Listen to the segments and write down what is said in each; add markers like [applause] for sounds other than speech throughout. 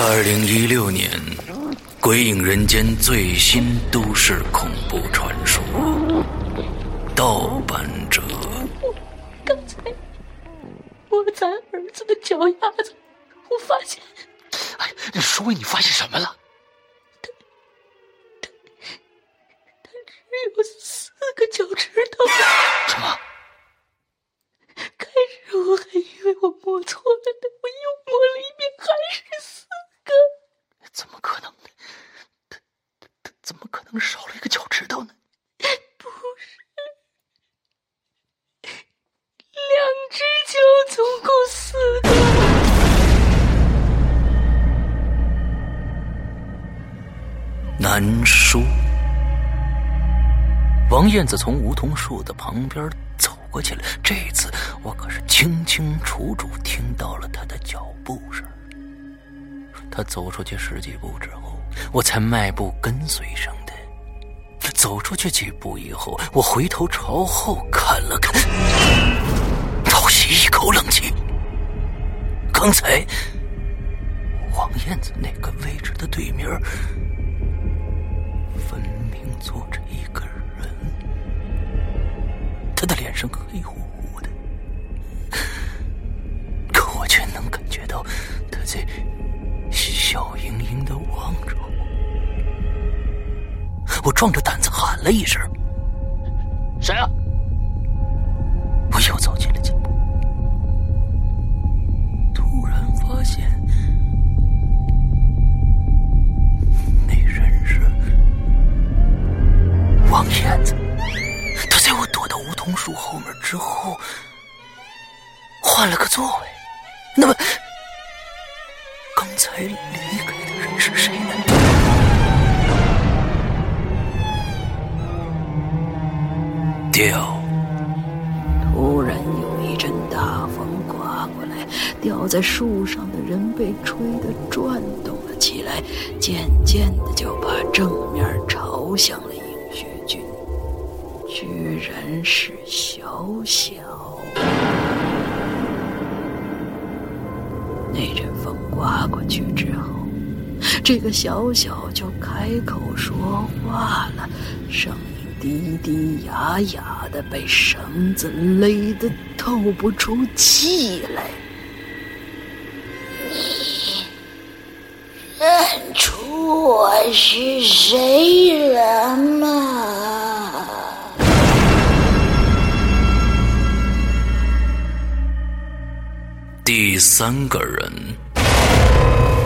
二零一六年，《鬼影人间》最新都市恐怖传说《盗版者》。刚才我咱儿子的脚丫子，我发现。哎，你说你发现什么了？他他他只有四个脚趾头。什么？开始我还以为我摸错了呢，我又摸了一遍，还是四哥。怎么可能呢？他他他怎么可能少了一个脚趾头呢？不是，两只脚总共四个。难说。王燕子从梧桐树的旁边走过去了，这次我可是清清楚楚听到了他的脚步声。他走出去十几步之后，我才迈步跟随上的。走出去几步以后，我回头朝后看了看，倒吸一口冷气。刚才王燕子那个位置的对面。分明坐着一个人，他的脸上黑乎乎的，可我却能感觉到他在笑盈盈的望着我。我壮着胆子喊了一声：“谁啊？”我又走进了几步，突然发现那人是。王燕子，他在我躲到梧桐树后面之后，换了个座位。那么，刚才离开的人是谁呢？掉。突然有一阵大风刮过来，吊在树上的人被吹得转动了起来，渐渐的就把正面朝向了。居然是小小。那阵风刮过去之后，这个小小就开口说话了，声音低低哑哑的，被绳子勒得透不出气来。你认出我是谁了吗？第三个人，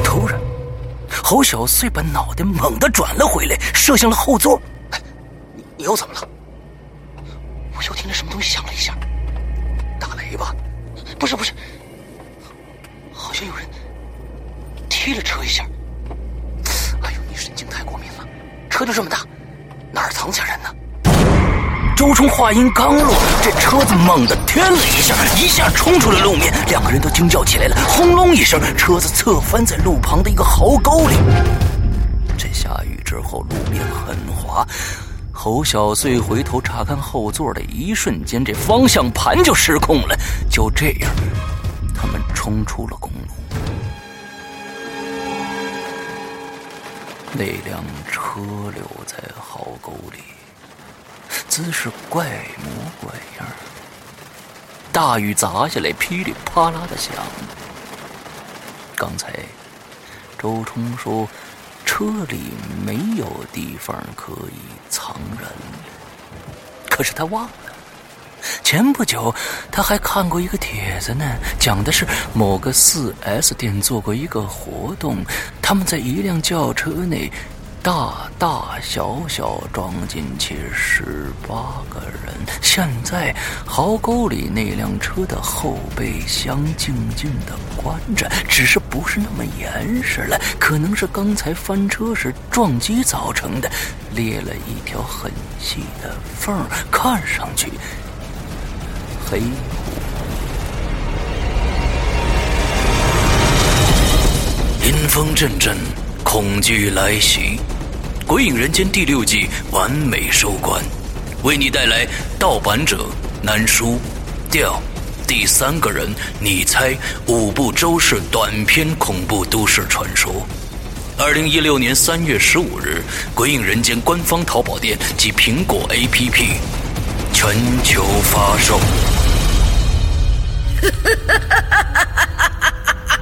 突然，侯小碎把脑袋猛地转了回来，射向了后座。你你又怎么了？我又听见什么东西响了一下，打雷吧？不是不是，好像有人踢了车一下。哎呦，你神经太过敏了，车就这么大，哪儿藏下人呢？周冲话音刚落，这车子猛地颠了一下，一下冲出了路面，两个人都惊叫起来了。轰隆一声，车子侧翻在路旁的一个壕沟里。这下雨之后，路面很滑。侯小碎回头查看后座的一瞬间，这方向盘就失控了。就这样，他们冲出了公路。那辆车留在壕沟里。姿势怪模怪样大雨砸下来，噼里啪啦的响。刚才周冲说车里没有地方可以藏人，可是他忘了，前不久他还看过一个帖子呢，讲的是某个四 S 店做过一个活动，他们在一辆轿车内。大大小小装进去十八个人。现在壕沟里那辆车的后备箱静静的关着，只是不是那么严实了，可能是刚才翻车时撞击造成的，裂了一条很细的缝，看上去黑。阴风阵阵，恐惧来袭。《鬼影人间》第六季完美收官，为你带来盗版者难书调第三个人，你猜五部周氏短篇恐怖都市传说。二零一六年三月十五日，《鬼影人间》官方淘宝店及苹果 APP 全球发售。[laughs]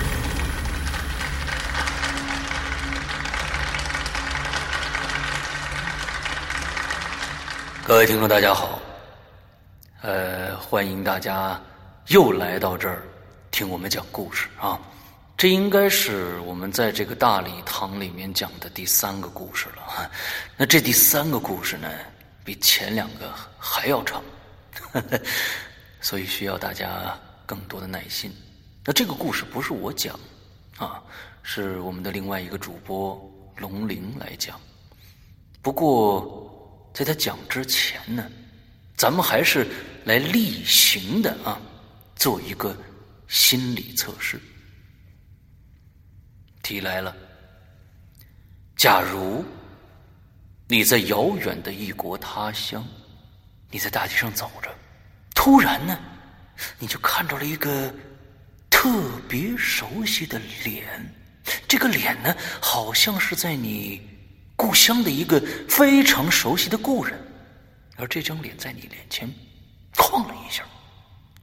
各位听众，大家好，呃，欢迎大家又来到这儿听我们讲故事啊。这应该是我们在这个大礼堂里面讲的第三个故事了哈。那这第三个故事呢，比前两个还要长，[laughs] 所以需要大家更多的耐心。那这个故事不是我讲啊，是我们的另外一个主播龙鳞来讲。不过。在他讲之前呢，咱们还是来例行的啊，做一个心理测试。题来了：假如你在遥远的异国他乡，你在大街上走着，突然呢，你就看到了一个特别熟悉的脸，这个脸呢，好像是在你。故乡的一个非常熟悉的故人，而这张脸在你脸前晃了一下，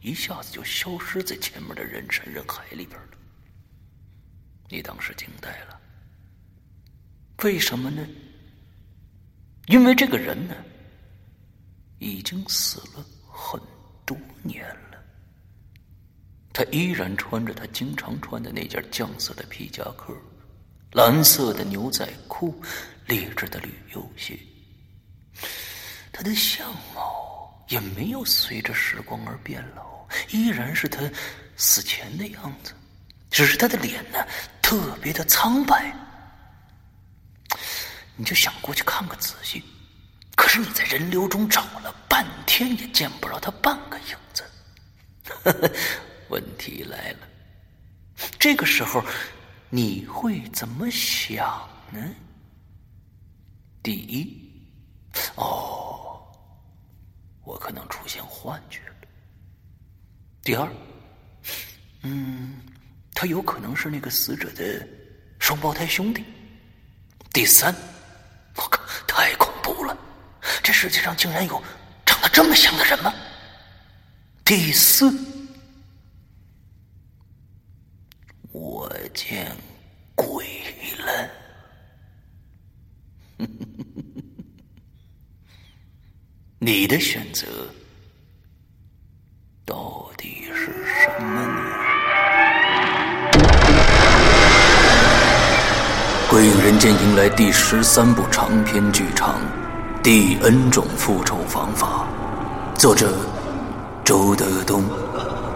一下子就消失在前面的人山人海里边了。你当时惊呆了，为什么呢？因为这个人呢，已经死了很多年了，他依然穿着他经常穿的那件酱色的皮夹克。蓝色的牛仔裤，劣质的旅游鞋。他的相貌也没有随着时光而变老，依然是他死前的样子，只是他的脸呢，特别的苍白。你就想过去看个仔细，可是你在人流中找了半天，也见不着他半个影子。[laughs] 问题来了，这个时候。你会怎么想呢？第一，哦，我可能出现幻觉了。第二，嗯，他有可能是那个死者的双胞胎兄弟。第三，我靠，太恐怖了！这世界上竟然有长得这么像的人吗？第四。我见鬼了！[laughs] 你的选择到底是什么呢？《鬼影人间》迎来第十三部长篇剧场《第 N 种复仇方法》，作者周德东，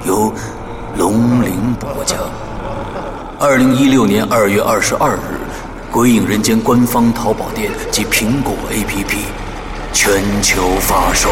由龙鳞播讲。二零一六年二月二十二日，《鬼影人间》官方淘宝店及苹果 APP 全球发售。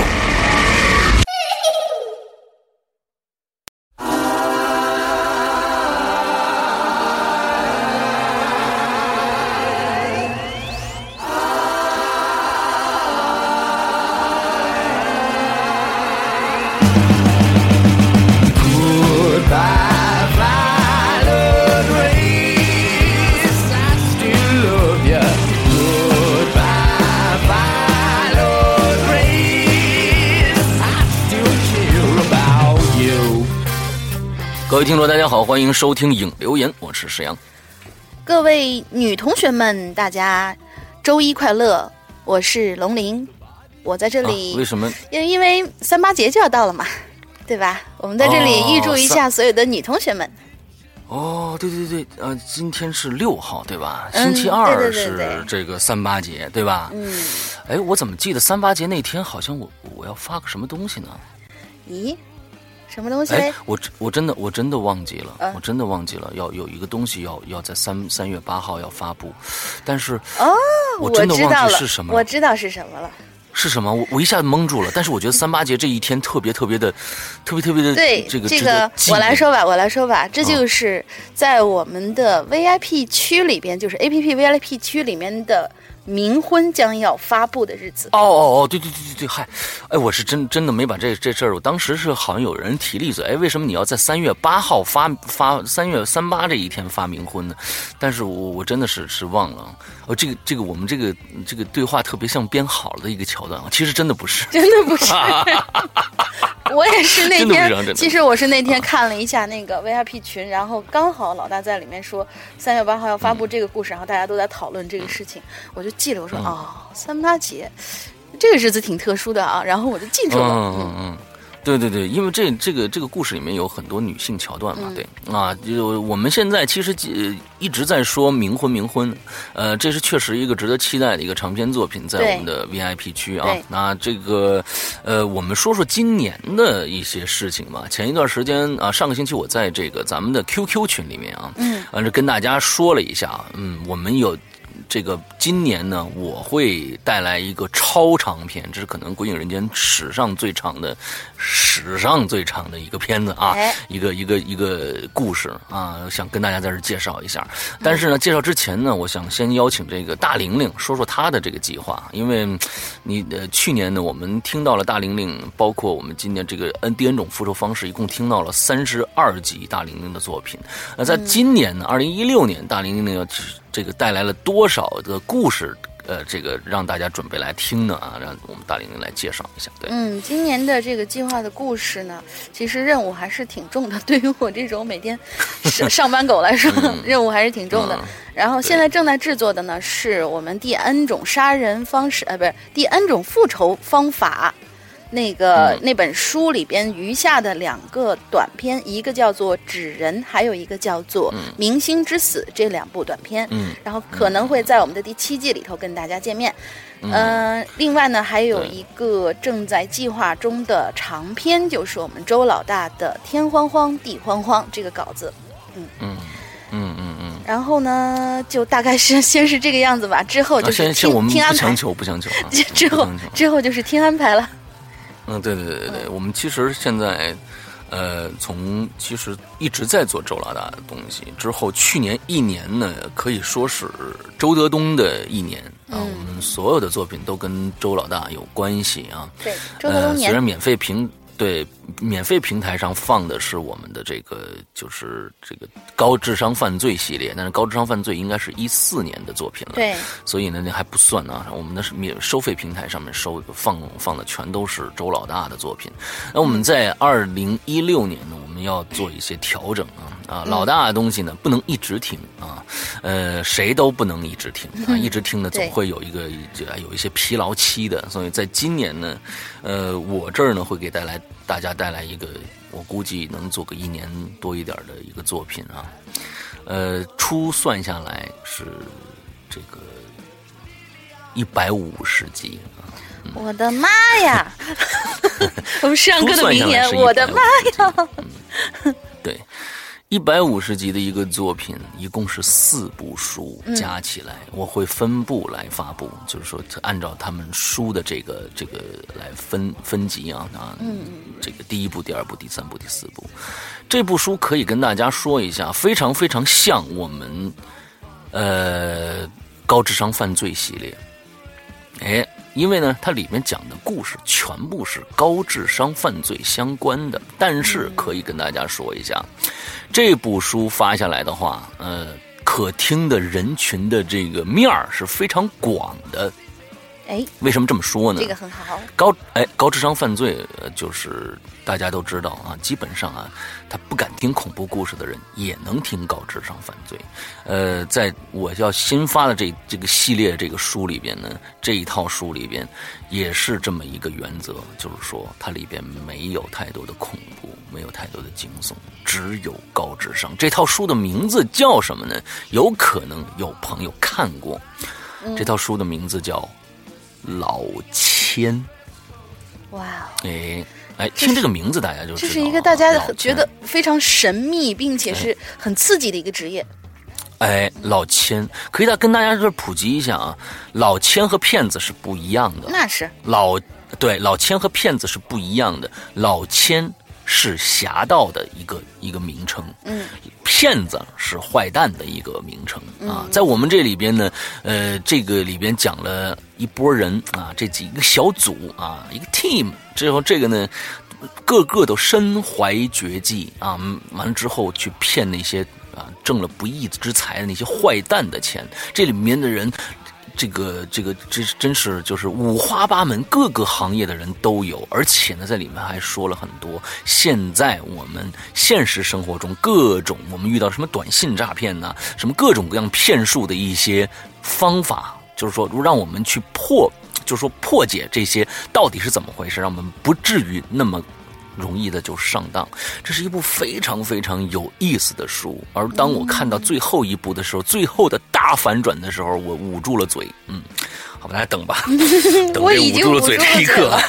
大家好，欢迎收听影留言，我是石阳。各位女同学们，大家周一快乐！我是龙鳞，我在这里。啊为什么？因因为三八节就要到了嘛，对吧？我们在这里哦预祝一下所有的女同学们。哦，对对对，呃，今天是六号，对吧？嗯星期二是这个三八节，对吧？嗯，哎，我怎么记得三八节那天好像我我要发个什么东西呢？咦，什么东西哎？，我真我真的我真的忘记了，嗯我真的忘记了，要有一个东西要要在三三月八号要发布，但是哦，我真的忘知道了，记是什么了我知道是什么了。是什么？我我一下子蒙住了。但是我觉得三八节这一天特别特别的，特别特别的对，这个这值得纪念我来说吧，我来说吧，这嗯就是在我们的 VIP 区里边，就是 APP VIP 区里面的冥婚将要发布的日子。哦哦哦，对对对对对，嗨，哎，我是真真的没把这这事儿，我当时是好像有人提了一嘴，哎，为什么你要在三月八号发发三月三八这一天发冥婚呢？但是我我真的是是忘了，哦，这个这个我们这个这个对话特别像编好了的一个桥段啊，其实真的不是。真的不是，[laughs] 我也是那天，其实我是那天看了一下那个 VIP 群，然后刚好老大在里面说三月八号要发布这个故事，然后大家都在讨论这个事情，我就记了，我说嗯哦，三八节这个日子挺特殊的啊，然后我就记住了。嗯嗯嗯，对对对，因为这这个这个故事里面有很多女性桥段嘛，嗯对啊，就我们现在其实呃一直在说冥婚冥婚，呃，这是确实一个值得期待的一个长篇作品，在我们的 VIP 区啊。那这个呃，我们说说今年的一些事情吧。前一段时间啊，上个星期我在这个咱们的 QQ 群里面啊，嗯，完了跟大家说了一下，嗯，我们有。这个今年呢，我会带来一个超长片，这是可能《鬼影人间》史上最长的、史上最长的一个片子啊，哎一个一个一个故事啊，想跟大家在这介绍一下。但是呢，介绍之前呢，我想先邀请这个大玲玲说说她的这个计划，因为你呃去年呢，我们听到了大玲玲，包括我们今年这个 N D N 种复仇方式，一共听到了三十二集大玲玲的作品。那在今年呢，二零一六年，大玲玲要这个带来了多少的故事？呃，这个让大家准备来听呢啊，让我们大玲玲来介绍一下。对，嗯，今年的这个计划的故事呢，其实任务还是挺重的。对于我这种每天上上班狗来说，[laughs] 任务还是挺重的。嗯然后现在正在制作的呢，是我们第 N 种杀人方式，呃，不是第 N 种复仇方法。那个、嗯那本书里边余下的两个短片，一个叫做《纸人》，还有一个叫做《明星之死》，这两部短片。嗯然后可能会在我们的第七季里头跟大家见面。嗯、另外呢，还有一个正在计划中的长篇，就是我们周老大的《天荒荒地荒荒》这个稿子。嗯嗯嗯嗯嗯。然后呢，就大概是先是这个样子吧，之后啊，就是听听安排不强。求，不强求啊 [laughs] 之后之后就是听安排了。嗯，对对对对对，我们其实现在，呃，从其实一直在做周老大的东西，之后去年一年呢，可以说是周德东的一年啊，嗯我们所有的作品都跟周老大有关系啊。对，周德东呃，虽然免费评对免费平台上放的是我们的这个就是这个高智商犯罪系列，但是高智商犯罪应该是一四年的作品了。对，所以呢，那还不算啊。我们的是免收费平台上面收放放的全都是周老大的作品。那我们在二零一六年呢，我们要做一些调整啊啊，老大的东西呢不能一直听啊，呃，谁都不能一直听啊，一直听呢总会有一个有一些疲劳期的。所以在今年呢，呃，我这儿呢会给带来大家带来一个，我估计能做个一年多一点的一个作品啊。呃，初算下来是这个一百五十集啊，我的妈呀！我们上课的名言，我的妈呀！[laughs] 呀！嗯对，一百五十集的一个作品，一共是四部书，加起来我会分部来发布，就是说按照他们书的这个这个来分分级啊啊，这个第一部、第二部、第三部、第四部，这部书可以跟大家说一下，非常非常像我们呃高智商犯罪系列。哎，因为呢，它里面讲的故事全部是高智商犯罪相关的，但是可以跟大家说一下，这部书发下来的话，呃，可听的人群的这个面儿是非常广的。哎，为什么这么说呢？这个很好。高哎高智商犯罪，呃，就是大家都知道啊，基本上啊，他不敢听恐怖故事的人也能听高智商犯罪。呃，在我要新发的这这个系列这个书里边呢，这一套书里边也是这么一个原则，就是说它里边没有太多的恐怖，没有太多的惊悚，只有高智商。这套书的名字叫什么呢？有可能有朋友看过，这套书的名字叫。老千，哇哦，哎，哎，听这个名字大家就知道这是一个大家觉得非常神秘，并且是很刺激的一个职业。哎，老千可以再跟大家就是普及一下啊，老千和骗子是不一样的。那是老对老千和骗子是不一样的，老千是侠盗的一个一个名称，嗯，骗子是坏蛋的一个名称啊。在我们这里边呢，呃，这个里边讲了一波人啊，这几个小组啊，一个 team 之后，这个呢。个个都身怀绝技啊！嗯完了之后去骗那些啊挣了不义之财的那些坏蛋的钱，这里面的人，这个这个这真是就是五花八门，各个行业的人都有，而且呢，在里面还说了很多现在我们现实生活中各种我们遇到什么短信诈骗呐、什么各种各样骗术的一些方法，就是说如让我们去破。就是说破解这些到底是怎么回事，让我们不至于那么容易的就上当。这是一部非常非常有意思的书。而当我看到最后一部的时候，最后的大反转的时候，我捂住了嘴。嗯，好吧，大家等吧，[laughs] 等我这捂住了已经捂住嘴这一刻了。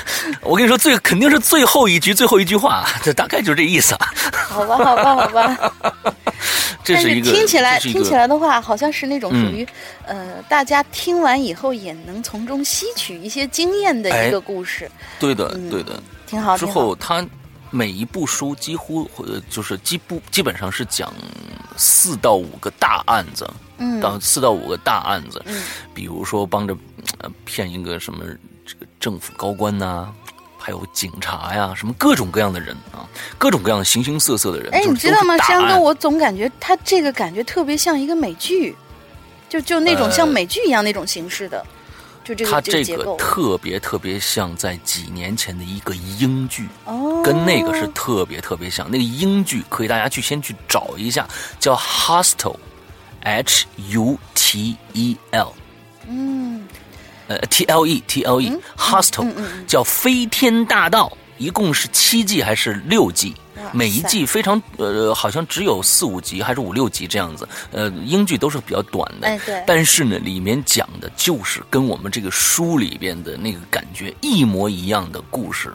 我跟你说，最肯定是最后一句，最后一句话，这大概就是这意思啊。好吧，好吧，好吧。[laughs] 这是一个听起来听起来的话，好像是那种属嗯于、呃，大家听完以后也能从中吸取一些经验的哎一个故事，对的，嗯对的。挺好。之后他每一部书几乎呃就是基部基本上是讲四到五个大案子，嗯到四到五个大案子，嗯比如说帮着呃骗一个什么这个政府高官呐、还有警察呀，什么各种各样的人啊，各种各样形形色色的人。哎，你知道吗，山哥？我总感觉他这个感觉特别像一个美剧，就就那种像呃美剧一样那种形式的，就这个。特别特别像在几年前的一个英剧，哦，跟那个是特别特别像。那个英剧可以大家去先去找一下，叫《Hostel》，H U T E L，嗯呃，T L E T L E Hostel，、叫《飞天大盗》，一共是七季还是六季？哇每一季非常呃，好像只有四五集还是五六集这样子。呃，英剧都是比较短的，哎对但是呢，里面讲的就是跟我们这个书里边的那个感觉一模一样的故事。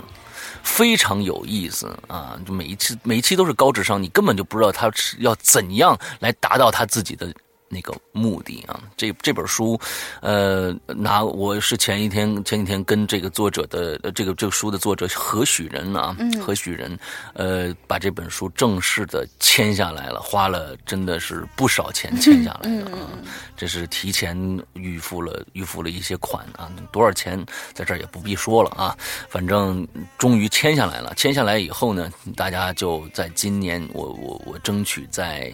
非常有意思啊！就每一期每一期都是高智商，你根本就不知道他是要怎样来达到他自己的那个目的啊。这这本书，呃，拿我是前一天前几天跟这个作者的呃这个这个书的作者何许人啊，何许人，呃，把这本书正式的签下来了，花了真的是不少钱签下来的啊。这是提前预付了预付了一些款啊，多少钱在这儿也不必说了啊。反正终于签下来了，签下来以后呢，大家就在今年，我我我争取在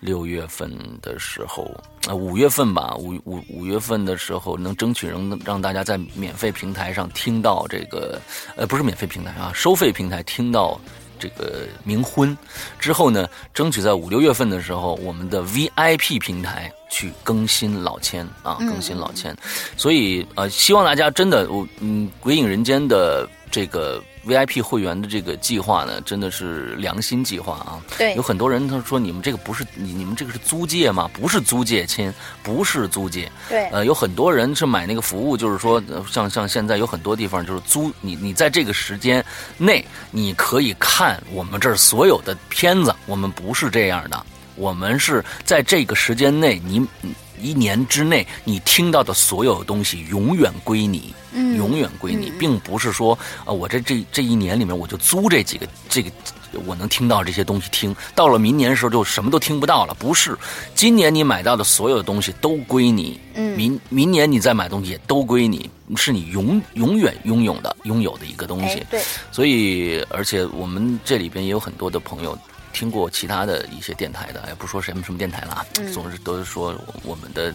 六月份的时候，呃五月份吧，五五五月份的时候能争取能让大家在免费平台上听到这个，呃不是免费平台啊，收费平台听到。这个冥婚之后呢，争取在五六月份的时候，我们的 VIP 平台去更新老千啊，更新老千。所以呃，希望大家真的，我嗯，《鬼影人间》的这个 VIP 会员的这个计划呢，真的是良心计划啊。对有很多人他说你们这个不是你你们这个是租借吗？不是租借，亲，不是租借。对呃，有很多人是买那个服务，就是说，呃像像现在有很多地方就是租你，你在这个时间内，你可以看我们这儿所有的片子。我们不是这样的，我们是在这个时间内，你你一年之内你听到的所有东西永远归你，嗯永远归你，并不是说啊、我这这这一年里面我就租这几个这个。我能听到这些东西听，到了明年的时候就什么都听不到了。不是，今年你买到的所有的东西都归你，嗯明明年你再买东西也都归你，是你永永远拥有的拥有的一个东西哎。对，所以，而且我们这里边也有很多的朋友听过其他的一些电台的，也不说什么什么电台了啊，嗯总是都是说我们的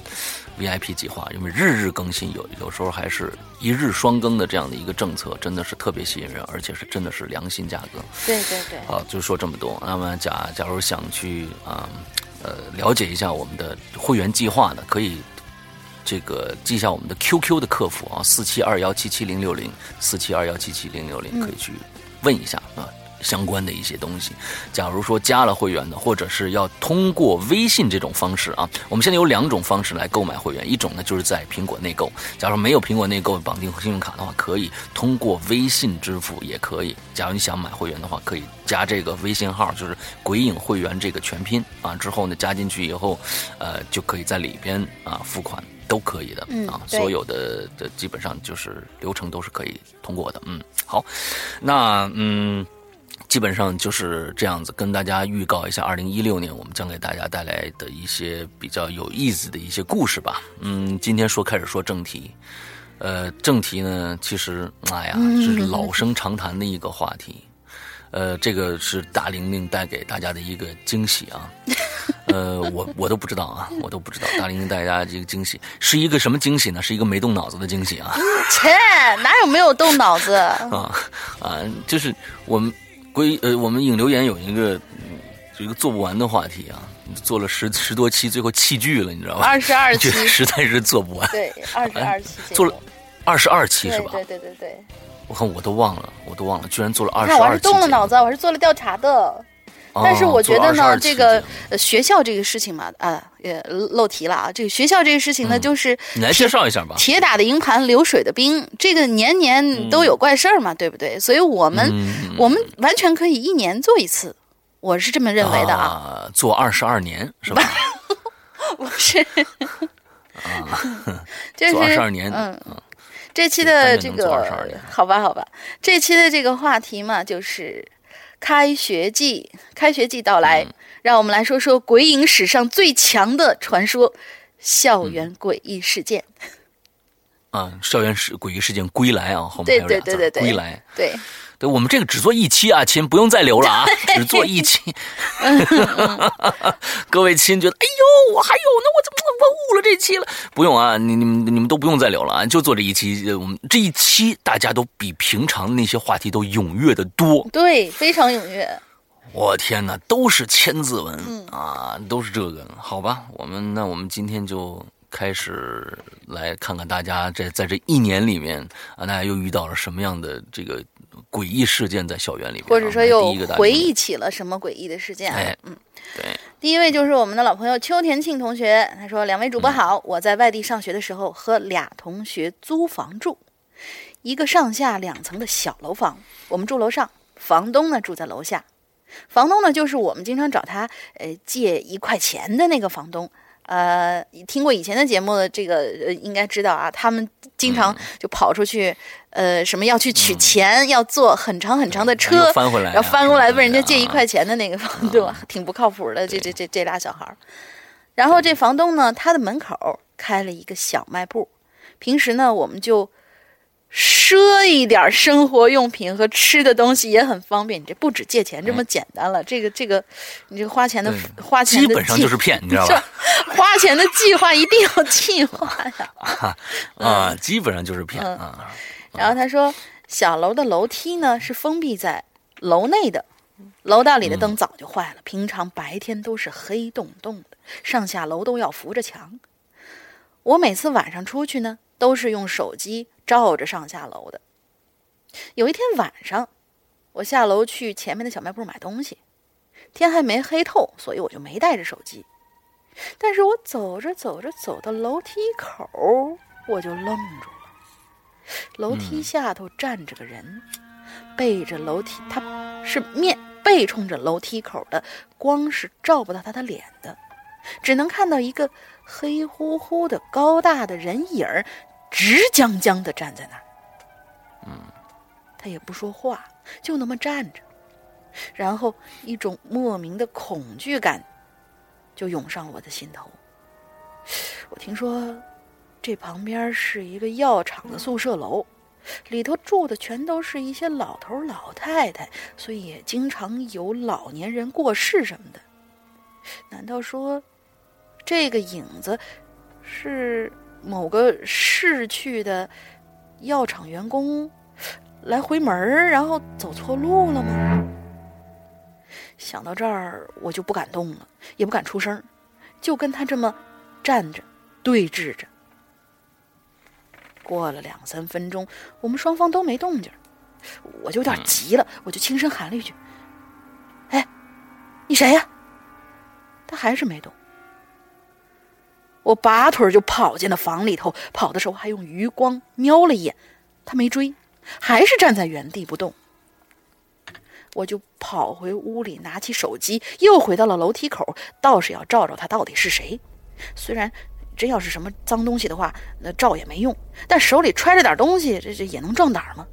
VIP 计划，因为日日更新，有有时候还是一日双更的这样的一个政策，真的是特别吸引人，而且是真的是良心价格。对对对，好，就说这么多。那么假假如想去啊呃了解一下我们的会员计划的，可以这个记一下我们的 QQ 的客服啊，四七二幺七七零六零，四七二幺七七零六零，可以去问一下啊。相关的一些东西。假如说加了会员的，或者是要通过微信这种方式啊，我们现在有两种方式来购买会员，一种呢就是在苹果内购，假如没有苹果内购绑定信用卡的话，可以通过微信支付也可以。假如你想买会员的话，可以加这个微信号，就是“鬼影会员”这个全拼啊，之后呢加进去以后，呃，就可以在里边啊付款。都可以的嗯啊，所有的的基本上就是流程都是可以通过的。嗯，好，那嗯。基本上就是这样子，跟大家预告一下，二零一六年我们将给大家带来的一些比较有意思的一些故事吧。嗯，今天说开始说正题，呃，正题呢，其实哎呀，是老生常谈的一个话题。呃，这个是大玲玲带给大家的一个惊喜啊。[laughs] 呃，我我都不知道啊，我都不知道大玲玲带大家这个惊喜是一个什么惊喜呢？是一个没动脑子的惊喜啊。切，哪有没有动脑子？[laughs] 啊啊，就是我们归呃，我们影留言有一个嗯有一个做不完的话题啊，做了十十多期，最后弃剧了，你知道吧？二十二期 [laughs] 实在是做不完。对，[laughs] 二十二期做了二十二期是吧？对对对对对。我看我都忘了，我都忘了，居然做了二十二期我是。动了脑子，我还是做了调查的。哦但是我觉得呢，做了22期这个呃学校这个事情嘛，啊，也漏题了啊。这个学校这个事情呢，嗯就是你来介绍一下吧。铁打的营盘流水的兵，这个年年都有怪事儿嘛，对不对？所以我们、嗯我们完全可以一年做一次，我是这么认为的啊。啊，做二十二年是吧？[laughs] 不是，[laughs] 就做二是十二年，嗯，这期的这个好吧，好吧，这期的这个话题嘛，就是开学季，开学季到来，嗯让我们来说说鬼影史上最强的传说——校园嗯诡异事件。啊，校园史诡异事件归来啊，后面对还有俩字儿对对对对归来。对，对我们这个只做一期啊，亲不用再留了啊，[laughs] 只做一期。[laughs] [laughs] 各位亲觉得，哎呦，我还有呢，我怎么我误了这期了？不用啊，你你们你们都不用再留了啊，就做这一期。呃我们这一期大家都比平常的那些话题都踊跃的多。对，非常踊跃。我天哪，都是千字文、嗯啊，都是这个。好吧，我们那我们今天就开始来看看大家在在这一年里面啊，大家又遇到了什么样的这个诡异事件在校园里面啊，或者说又回忆起了什么诡异的事件啊？哎嗯，对，第一位就是我们的老朋友邱田庆同学，他说：“两位主播好，我在外地上学的时候和俩同学租房住，一个上下两层的小楼房，我们住楼上，房东呢住在楼下。房东呢就是我们经常找他呃借一块钱的那个房东。呃，听过以前的节目的这个呃应该知道啊，他们经常就跑出去，呃，什么要去取钱，要坐很长很长的车，又翻回来啊然后翻过来问人家借一块钱的那个房东，挺不靠谱的。这这这这俩小孩儿，然后这房东呢，他的门口开了一个小卖部，平时呢，我们就赊一点生活用品和吃的东西也很方便。你这不止借钱这么简单了，这个这个，你这个花钱的花钱的基本上就是骗，你知道是吧？[laughs] 花钱的计划一定要计划呀。[laughs] 啊，基本上就是骗嗯啊。然后他说，小楼的楼梯呢是封闭在楼内的，楼道里的灯早就坏了，平常白天都是黑洞洞的，上下楼都要扶着墙。我每次晚上出去呢，都是用手机照着上下楼的。有一天晚上，我下楼去前面的小卖部买东西，天还没黑透，所以我就没带着手机。但是我走着走着走到楼梯口，我就愣住了。楼梯下头站着个人，背着楼梯，他是面背冲着楼梯口的，光是照不到他的脸的，只能看到一个黑乎乎的高大的人影儿，直僵僵的站在那儿。嗯，他也不说话，就那么站着，然后一种莫名的恐惧感就涌上我的心头。我听说这旁边是一个药厂的宿舍楼，里头住的全都是一些老头老太太，所以也经常有老年人过世什么的。难道说这个影子是某个逝去的药厂员工来回门，然后走错路了吗？想到这儿，我就不敢动了，也不敢出声，就跟他这么站着对峙着。过了两三分钟，我们双方都没动静，我就有点急了，我就轻声喊了一句：“哎你谁呀？”他还是没动。我拔腿就跑进了房里头，跑的时候还用余光瞄了一眼，他没追，还是站在原地不动。我就跑回屋里，拿起手机，又回到了楼梯口，倒是要照照他到底是谁。虽然真要是什么脏东西的话，那照也没用，但手里揣着点东西，这这也能壮胆吗？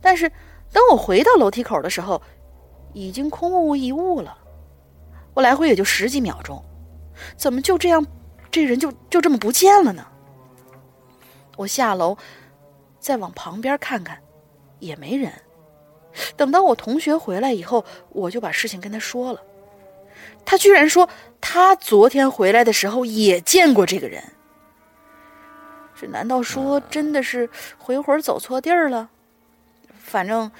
但是等我回到楼梯口的时候，已经空无一物了。我来回也就十几秒钟，怎么就这样？这人就就这么不见了呢。我下楼，再往旁边看看，也没人。等到我同学回来以后，我就把事情跟他说了。他居然说他昨天回来的时候也见过这个人。这难道说真的是回魂走错地儿了？反正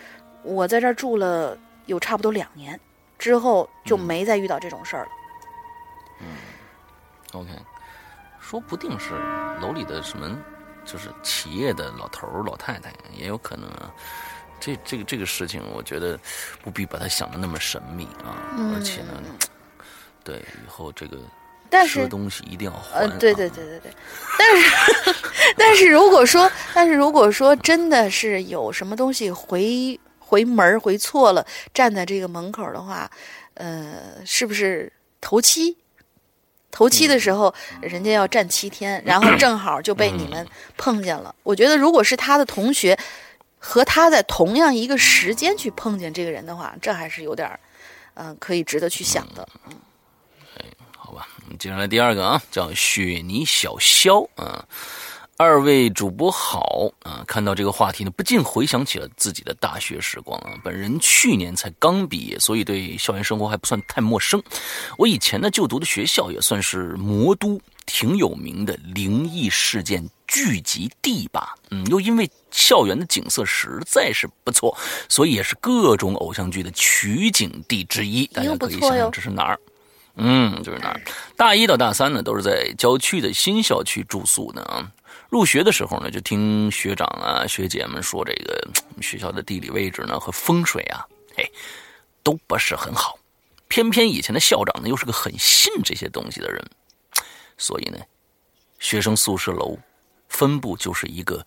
我在这儿住了有差不多两年，之后就没再遇到这种事儿了。嗯，OK。说不定是楼里的什么，就是企业的老头老太太也有可能啊。这这个这个事情，我觉得不必把它想的那么神秘啊。而且呢，对以后这个吃东西一定要还。对对对对对。但是 [laughs] 但是如果说但是如果说真的是有什么东西回回门回错了，站在这个门口的话，呃，是不是头七？头七的时候，人家要站七天，然后正好就被你们碰见了。我觉得，如果是他的同学和他在同样一个时间去碰见这个人的话，这还是有点嗯，可以值得去想的。嗯，接下来第二个啊，叫雪泥小肖啊。二位主播好啊！看到这个话题呢，不禁回想起了自己的大学时光啊。本人去年才刚毕业，所以对校园生活还不算太陌生。我以前呢就读的学校也算是魔都，挺有名的灵异事件聚集地吧。嗯，又因为校园的景色实在是不错，所以也是各种偶像剧的取景地之一。大家可以想想这是哪儿？嗯，就是那儿。大一到大三呢，都是在郊区的新校区住宿的啊。入学的时候呢，就听学长啊、学姐们说，这个 [tsk] 学校的地理位置呢和风水啊，嘿，都不是很好。偏偏以前的校长呢又是个很信这些东西的人，所以呢，学生宿舍楼分布就是一个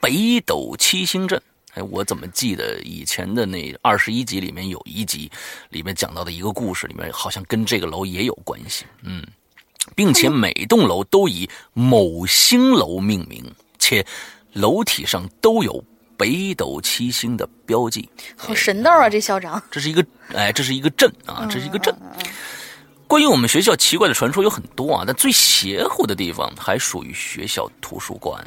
北斗七星阵。哎，我怎么记得以前的那二十一集里面有一集里面讲到的一个故事，里面好像跟这个楼也有关系。嗯。并且每栋楼都以某星楼命名，且楼体上都有北斗七星的标记。好神道啊！这校长，这是一个哎，这是一个镇啊，这是一个镇。关于我们学校奇怪的传说有很多啊，但最邪乎的地方还属于学校图书馆。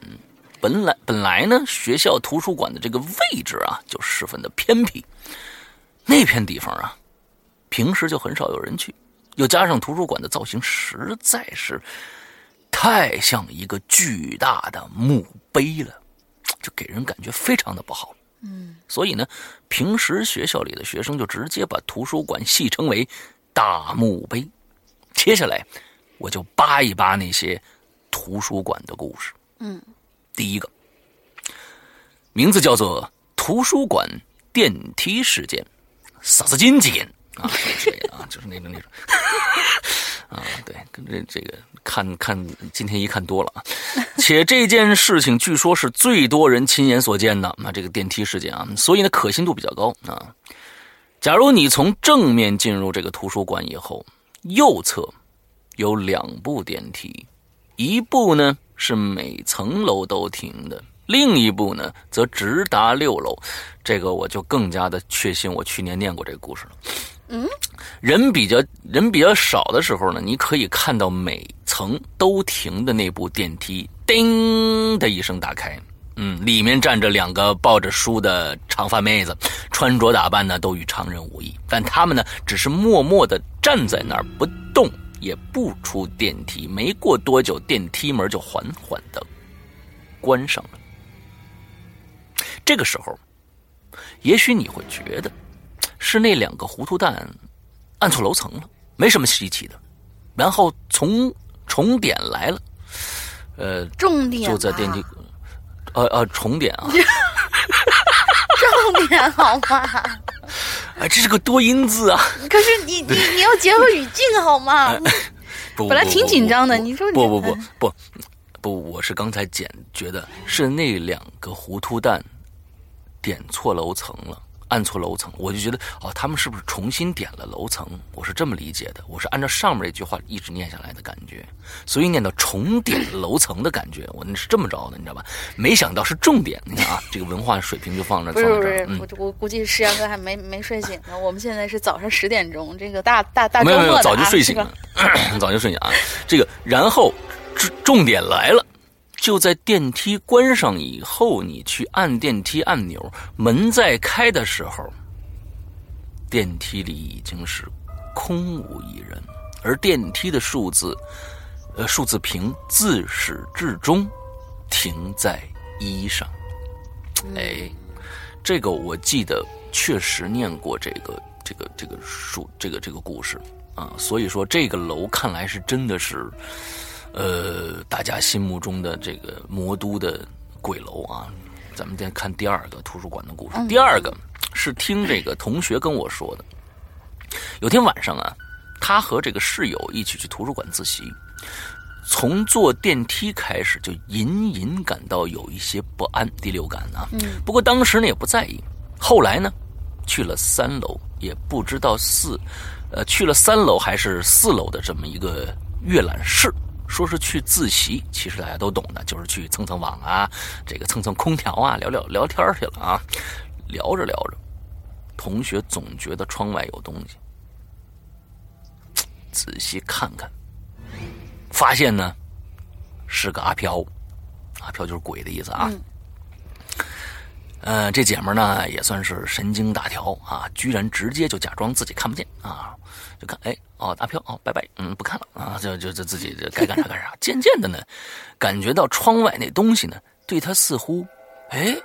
本来本来呢，学校图书馆的这个位置啊，就十分的偏僻。那片地方啊，平时就很少有人去。又加上图书馆的造型实在是太像一个巨大的墓碑了，就给人感觉非常的不好。嗯，所以呢，平时学校里的学生就直接把图书馆戏称为“大墓碑”。接下来，我就扒一扒那些图书馆的故事。嗯，第一个。名字叫做“图书馆电梯事件”，啥子经济？啊，啊，[laughs] 就是那种那种，[laughs] 啊，对，跟这这个看看今天一看多了啊，且这件事情据说是最多人亲眼所见的，那这个电梯事件啊，所以呢可信度比较高啊。假如你从正面进入这个图书馆以后，右侧有两部电梯，一部呢是每层楼都停的。另一部呢，则直达六楼，这个我就更加的确信，我去年念过这个故事了。嗯，人比较人比较少的时候呢，你可以看到每层都停的那部电梯，叮的一声打开，嗯，里面站着两个抱着书的长发妹子，穿着打扮呢都与常人无异，但他们呢只是默默的站在那儿不动，也不出电梯。没过多久，电梯门就缓缓的关上了。这个时候，也许你会觉得是那两个糊涂蛋按错楼层了，没什么稀奇的。然后从重点来了，呃，重点就在电梯，呃 [laughs] 呃，重点啊，重点好吗？哎，这是个多音字啊！[laughs] 可是你你你要结合语境好吗？不，本来挺紧张的你说你不不不不不，我是刚才简觉得是那两个糊涂蛋点错楼层了，按错楼层，我就觉得哦，他们是不是重新点了楼层？我是这么理解的，我是按照上面这句话一直念下来的感觉，所以念到重点楼层的感觉，我那是这么着的，你知道吧？没想到是重点，你看啊，这个文化水平就放着不是不是，，放在这儿嗯我我估计石阳哥还没没睡醒呢。我们现在是早上十点钟，这个大大大周没有没有，早就睡醒是了吧，[coughs] 早就睡醒啊。这个，然后重重点来了，就在电梯关上以后，你去按电梯按钮，门在开的时候，电梯里已经是空无一人，而电梯的数字，呃，数字屏自始至终停在一上。哎，这个我记得确实念过这个这个这个数这个这个故事啊，所以说这个楼看来是真的是，呃，大家心目中的这个魔都的鬼楼啊。咱们再看第二个图书馆的故事，第二个是听这个同学跟我说的。有天晚上啊，他和这个室友一起去图书馆自习，从坐电梯开始就隐隐感到有一些不安、第六感啊。嗯，不过当时呢也不在意。后来呢，去了三楼，也不知道四，呃，去了三楼还是四楼的这么一个阅览室，说是去自习，其实大家都懂的，就是去蹭蹭网啊，这个蹭蹭空调啊，聊聊聊天去了啊。聊着聊着，同学总觉得窗外有东西，仔细看看，发现呢是个阿飘，阿飘就是鬼的意思啊。呃，这姐们儿呢也算是神经大条啊，居然直接就假装自己看不见啊，就看哎哦阿飘哦拜拜，嗯不看了啊，就就就自己这该干啥干啥。渐渐的呢，感觉到窗外那东西呢对他似乎哎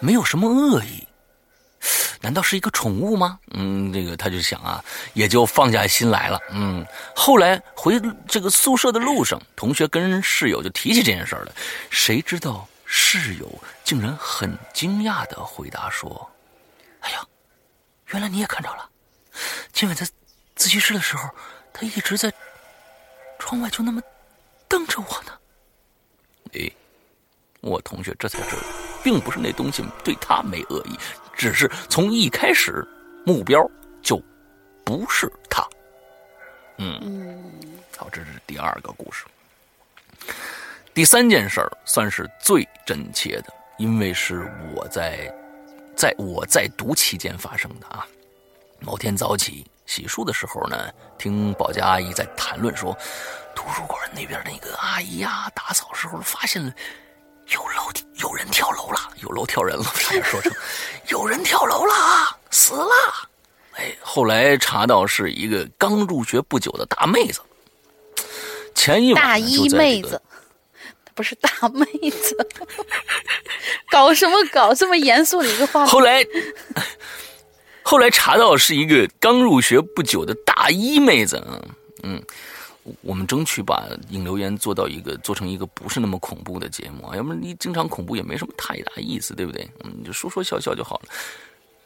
没有什么恶意，难道是一个宠物吗？嗯，这个他就想啊，也就放下心来了。嗯，后来回这个宿舍的路上，同学跟室友就提起这件事了。谁知道室友竟然很惊讶的回答说：“哎呀，原来你也看着了。今晚在自习室的时候，他一直在窗外就那么瞪着我呢。”哎，我同学这才知道，并不是那东西对他没恶意，只是从一开始目标就不是他。嗯，好，这是第二个故事。第三件事儿算是最真切的，因为是我在在我在读期间发生的啊。某天早起洗漱的时候呢，听保洁阿姨在谈论说，图书馆那边那个阿姨呀、打扫时候发现了有楼有人跳楼了，有楼跳人了，差点说成有人跳楼了啊，死了。哎，后来查到是一个刚入学不久的大妹子，前一晚大一妹子，不是大妹子，搞什么搞这么严肃的一个话题？后来，后来查到是一个刚入学不久的大一妹子，嗯，我们争取把引流言做到一个做成一个不是那么恐怖的节目啊，要不然你经常恐怖也没什么太大意思，对不对？嗯，就说说笑笑就好了。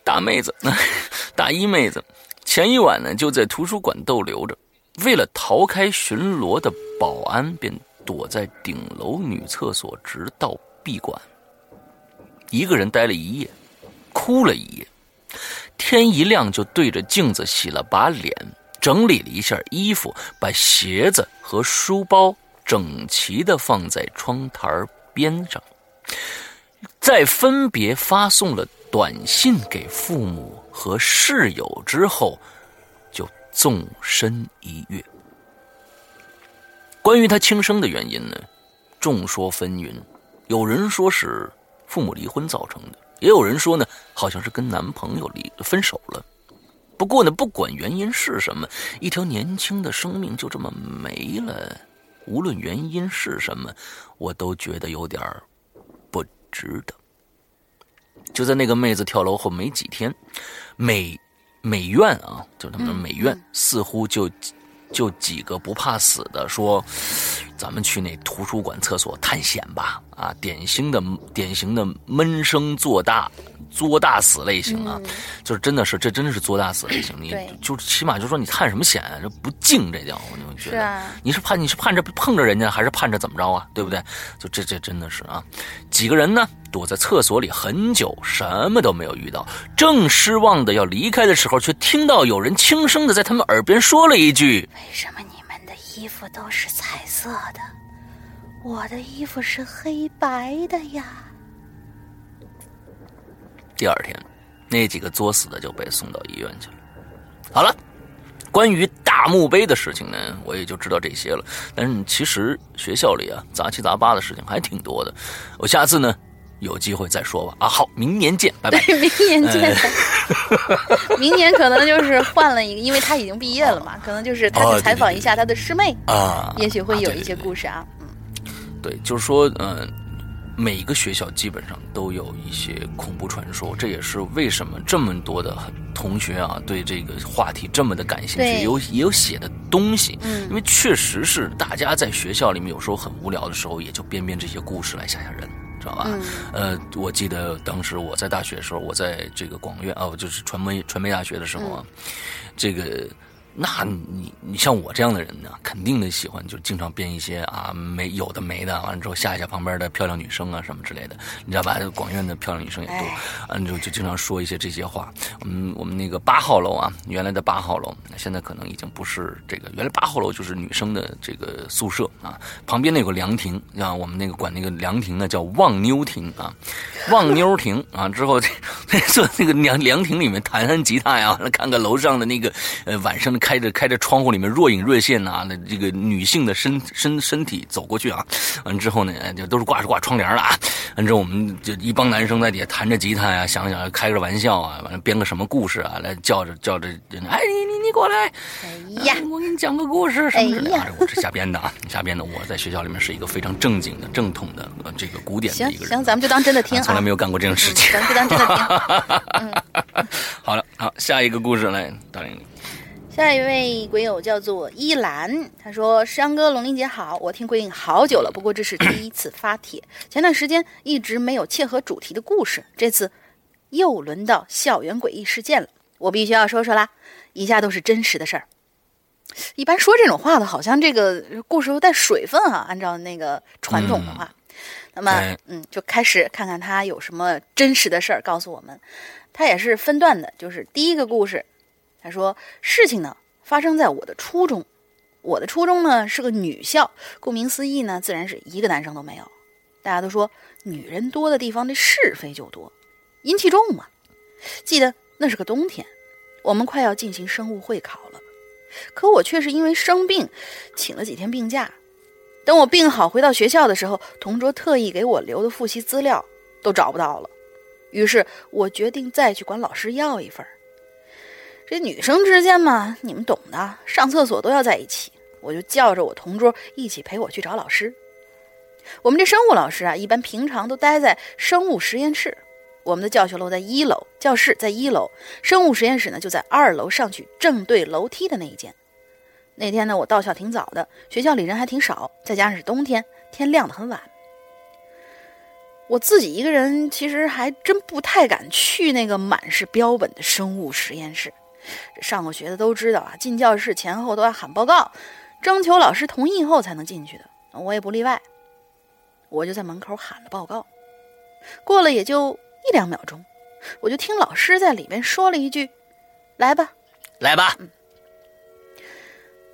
大妹子，[laughs] 大一妹子，前一晚呢就在图书馆逗留着，为了逃开巡逻的保安，便躲在顶楼女厕所，直到闭馆。一个人待了一夜，哭了一夜。天一亮就对着镜子洗了把脸，整理了一下衣服，把鞋子和书包整齐的放在窗台边上，在分别发送了短信给父母和室友之后，就纵身一跃。关于他轻生的原因呢，众说纷纭，有人说是父母离婚造成的，也有人说呢，好像是跟男朋友离分手了。不过呢，不管原因是什么，一条年轻的生命就这么没了。无论原因是什么，我都觉得有点儿不值得。就在那个妹子跳楼后没几天，美美院啊，就是他们美院，似乎就就几个不怕死的说，咱们去那图书馆厕所探险吧，啊，典型的典型的闷声做大。作大死类型啊，就是真的是这真的是作大死类型。你就起码就说你探什么险啊？这不敬，这叫我就觉得你是怕你是盼着碰着人家，还是盼着怎么着啊？对不对？就这这真的是啊，几个人呢躲在厕所里很久，什么都没有遇到。正失望的要离开的时候，却听到有人轻声的在他们耳边说了一句：“为什么你衣服都是彩色的？我的衣服是黑白的呀？”第二天，那几个作死的就被送到医院去了。好了，关于大墓碑的事情呢，我也就知道这些了。但是其实学校里啊，杂七杂八的事情还挺多的。我下次呢，有机会再说吧。啊，好，明年见，拜拜。[laughs] 明年见。[laughs] 明年可能就是换了一个，因为他已经毕业了嘛，可能就是他去采访一下他的师妹啊，也许会有一些故事啊。嗯，对，就是说，嗯。每一个学校基本上都有一些恐怖传说，这也是为什么这么多的同学啊对这个话题这么的感兴趣，有也有写的东西。嗯，因为确实是大家在学校里面有时候很无聊的时候，也就编编这些故事来吓吓人，知道吧？嗯，呃，我记得当时我在大学的时候，我在这个广院啊，就是传媒传媒大学的时候啊，这个。那你你像我这样的人呢，肯定的喜欢就经常编一些啊没有的没的，完了之后吓一吓旁边的漂亮女生啊什么之类的，你知道吧？广院的漂亮女生也多，嗯，就就经常说一些这些话。我们我们那个八号楼啊，原来的八号楼，现在可能已经不是这个，原来八号楼就是女生的这个宿舍啊，旁边那有个凉亭，啊，我们那个管那个凉亭呢叫望妞亭啊，望妞亭啊，之后坐 [laughs] 那个凉凉亭里面弹弹吉他呀，看看楼上的那个呃晚上的。开着开着窗户里面若隐若现呐，那这个女性的身身身体走过去啊，完之后呢，就都是挂着挂窗帘了啊。完之后我们就一帮男生在底下弹着吉他呀，想想开个玩笑啊，完了编个什么故事啊，来叫着叫着，哎你你你过来，哎呀，我给你讲个故事什么之类的，我是瞎编的啊，瞎编的。我在学校里面是一个非常正经的、正统的这个古典的一个人。行行，咱们就当真的听，从来没有干过这种事情，咱们就当真的听。[laughs] 好了，好，下一个故事来，大林。下一位鬼友叫做依兰，他说：“山哥，龙玲姐好，我听鬼影好久了，不过这是第一次发帖。前段时间一直没有切合主题的故事，这次又轮到校园诡异事件了，我必须要说说啦。以下都是真实的事儿。一般说这种话的，好像这个故事都带水分啊。按照那个传统的话，那么嗯，就开始看看他有什么真实的事儿告诉我们。他也是分段的，就是第一个故事。”他说：“事情呢发生在我的初中，我的初中呢是个女校，顾名思义呢，自然是一个男生都没有。大家都说女人多的地方，这是非就多，阴气重嘛。记得那是个冬天，我们快要进行生物会考了，可我却是因为生病，请了几天病假。等我病好回到学校的时候，同桌特意给我留的复习资料都找不到了，于是我决定再去管老师要一份儿。”这女生之间嘛，你们懂的，上厕所都要在一起。我就叫着我同桌一起陪我去找老师。我们这生物老师啊，一般平常都待在生物实验室。我们的教学楼在一楼，教室在一楼，生物实验室呢就在二楼上去正对楼梯的那一间。那天呢，我到校挺早的，学校里人还挺少，再加上是冬天，天亮得很晚。我自己一个人其实还真不太敢去那个满是标本的生物实验室。这上过学的都知道啊，进教室前后都要喊报告，征求老师同意后才能进去的。我也不例外，我就在门口喊了报告。过了也就一两秒钟，我就听老师在里面说了一句：“来吧，来吧。”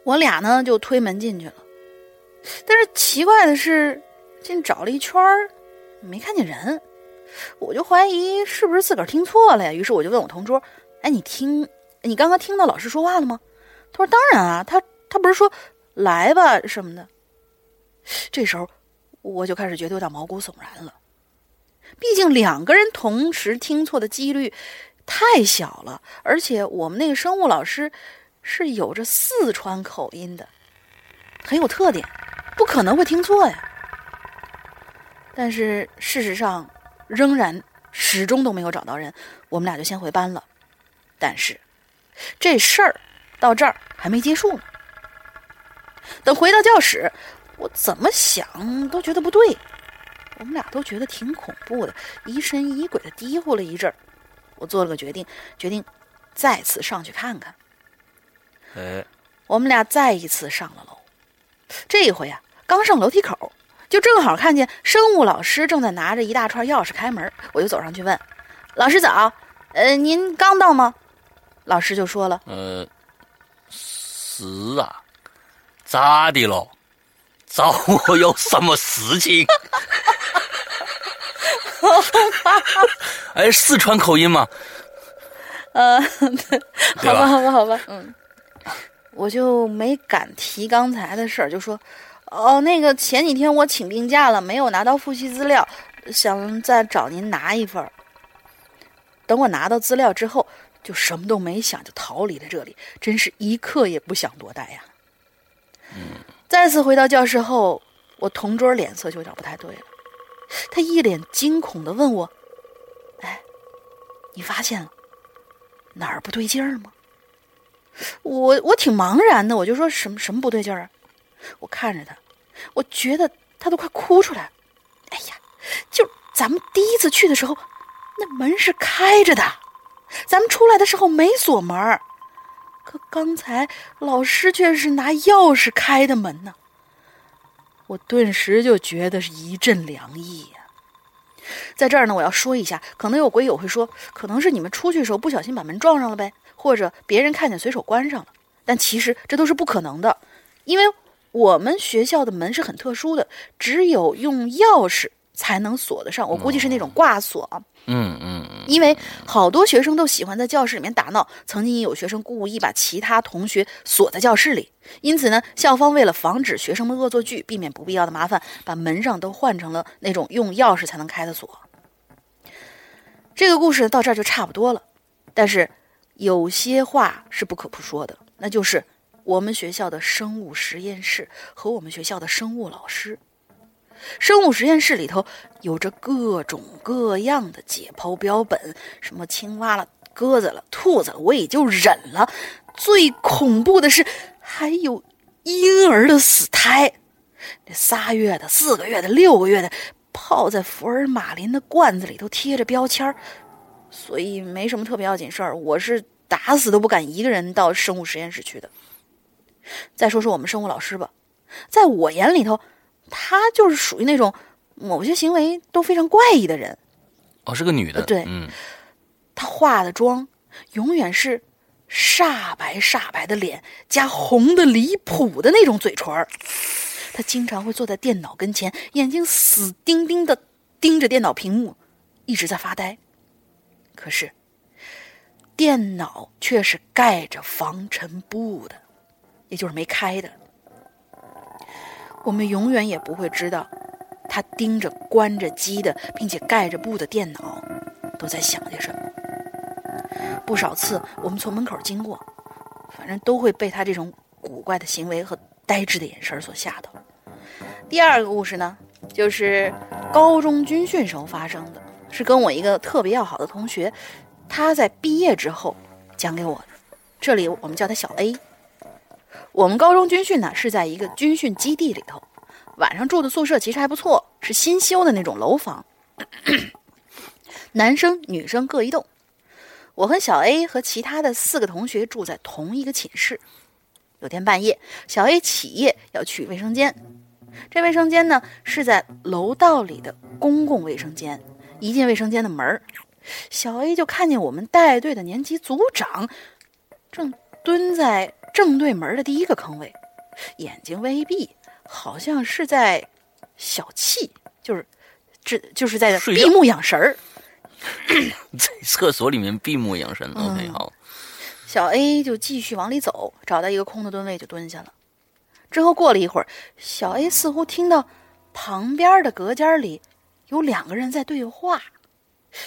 我俩呢就推门进去了，但是奇怪的是，进找了一圈没看见人，我就怀疑是不是自个儿听错了呀。于是我就问我同桌：“哎，你听？”你刚刚听到老师说话了吗？他说：“当然啊，他他不是说来吧什么的。”这时候我就开始觉得有点毛骨悚然了。毕竟两个人同时听错的几率太小了，而且我们那个生物老师是有着四川口音的，很有特点，不可能会听错呀。但是事实上仍然始终都没有找到人，我们俩就先回班了。但是。这事儿到这儿还没结束呢。等回到教室，我怎么想都觉得不对。我们俩都觉得挺恐怖的，疑神疑鬼的嘀咕了一阵儿。我做了个决定，决定再次上去看看。哎，我们俩再一次上了楼，这一回啊，刚上楼梯口，就正好看见生物老师正在拿着一大串钥匙开门。我就走上去问：“老师早，呃，您刚到吗？”老师就说了呃，是啊，咋的了？找我有什么事情？[laughs] 哎，四川口音嘛，：“呃，对好吧，吧？好吧，好吧，嗯。”我就没敢提刚才的事儿，就说：“哦，那个前几天我请病假了，没有拿到复习资料，想再找您拿一份儿。”等我拿到资料之后，就什么都没想，就逃离了这里，真是一刻也不想多待呀。再次回到教室后，我同桌脸色就有点不太对了，他一脸惊恐的问我：“哎，你发现了哪儿不对劲儿吗？”我我挺茫然的，我就说什么什么不对劲儿啊？我看着他，我觉得他都快哭出来了。哎呀，就咱们第一次去的时候，那门是开着的，咱们出来的时候没锁门儿，可刚才老师却是拿钥匙开的门呢。我顿时就觉得是一阵凉意呀、在这儿呢，我要说一下，可能有鬼友会说，可能是你们出去的时候不小心把门撞上了呗，或者别人看见随手关上了。但其实这都是不可能的，因为我们学校的门是很特殊的，只有用钥匙才能锁得上。我估计是那种挂锁嗯嗯，因为好多学生都喜欢在教室里面打闹，曾经也有学生故意把其他同学锁在教室里。因此呢，校方为了防止学生们恶作剧，避免不必要的麻烦，把门上都换成了那种用钥匙才能开的锁。这个故事到这儿就差不多了，但是有些话是不可不说的，那就是我们学校的生物实验室和我们学校的生物老师。生物实验室里头有着各种各样的解剖标本，什么青蛙了、鸽子了、兔子了，我也就忍了。最恐怖的是，还有婴儿的死胎，这仨月的、四个月的、六个月的，泡在福尔马林的罐子里头贴着标签所以没什么特别要紧事儿。我是打死都不敢一个人到生物实验室去的。再说说我们生物老师吧，在我眼里头。她就是属于那种某些行为都非常怪异的人。哦，是个女的，呃对嗯，她化的妆永远是煞白煞白的脸，加红的离谱的那种嘴唇儿。她经常会坐在电脑跟前，眼睛死盯盯的盯着电脑屏幕，一直在发呆。可是，电脑却是盖着防尘布的，也就是没开的。我们永远也不会知道，他盯着关着机的，并且盖着布的电脑，都在想些什么。不少次我们从门口经过，反正都会被他这种古怪的行为和呆滞的眼神所吓到。第二个故事呢，就是高中军训时候发生的，是跟我一个特别要好的同学，他在毕业之后讲给我的。这里我们叫他小 A。我们高中军训呢是在一个军训基地里头，晚上住的宿舍其实还不错，是新修的那种楼房，男生女生各一栋。我和小 A 和其他的四个同学住在同一个寝室。有天半夜，小 A 起夜要去卫生间，这卫生间呢是在楼道里的公共卫生间。一进卫生间的门儿，小 A 就看见我们带队的年级组长正蹲在正对门的第一个坑位，眼睛微闭，好像是在小憩，就是这就是在闭目养神儿。[coughs] 在厕所里面闭目养神。OK，嗯好，小 A 就继续往里走，找到一个空的蹲位就蹲下了。之后过了一会儿，小 A 似乎听到旁边的隔间里有两个人在对话，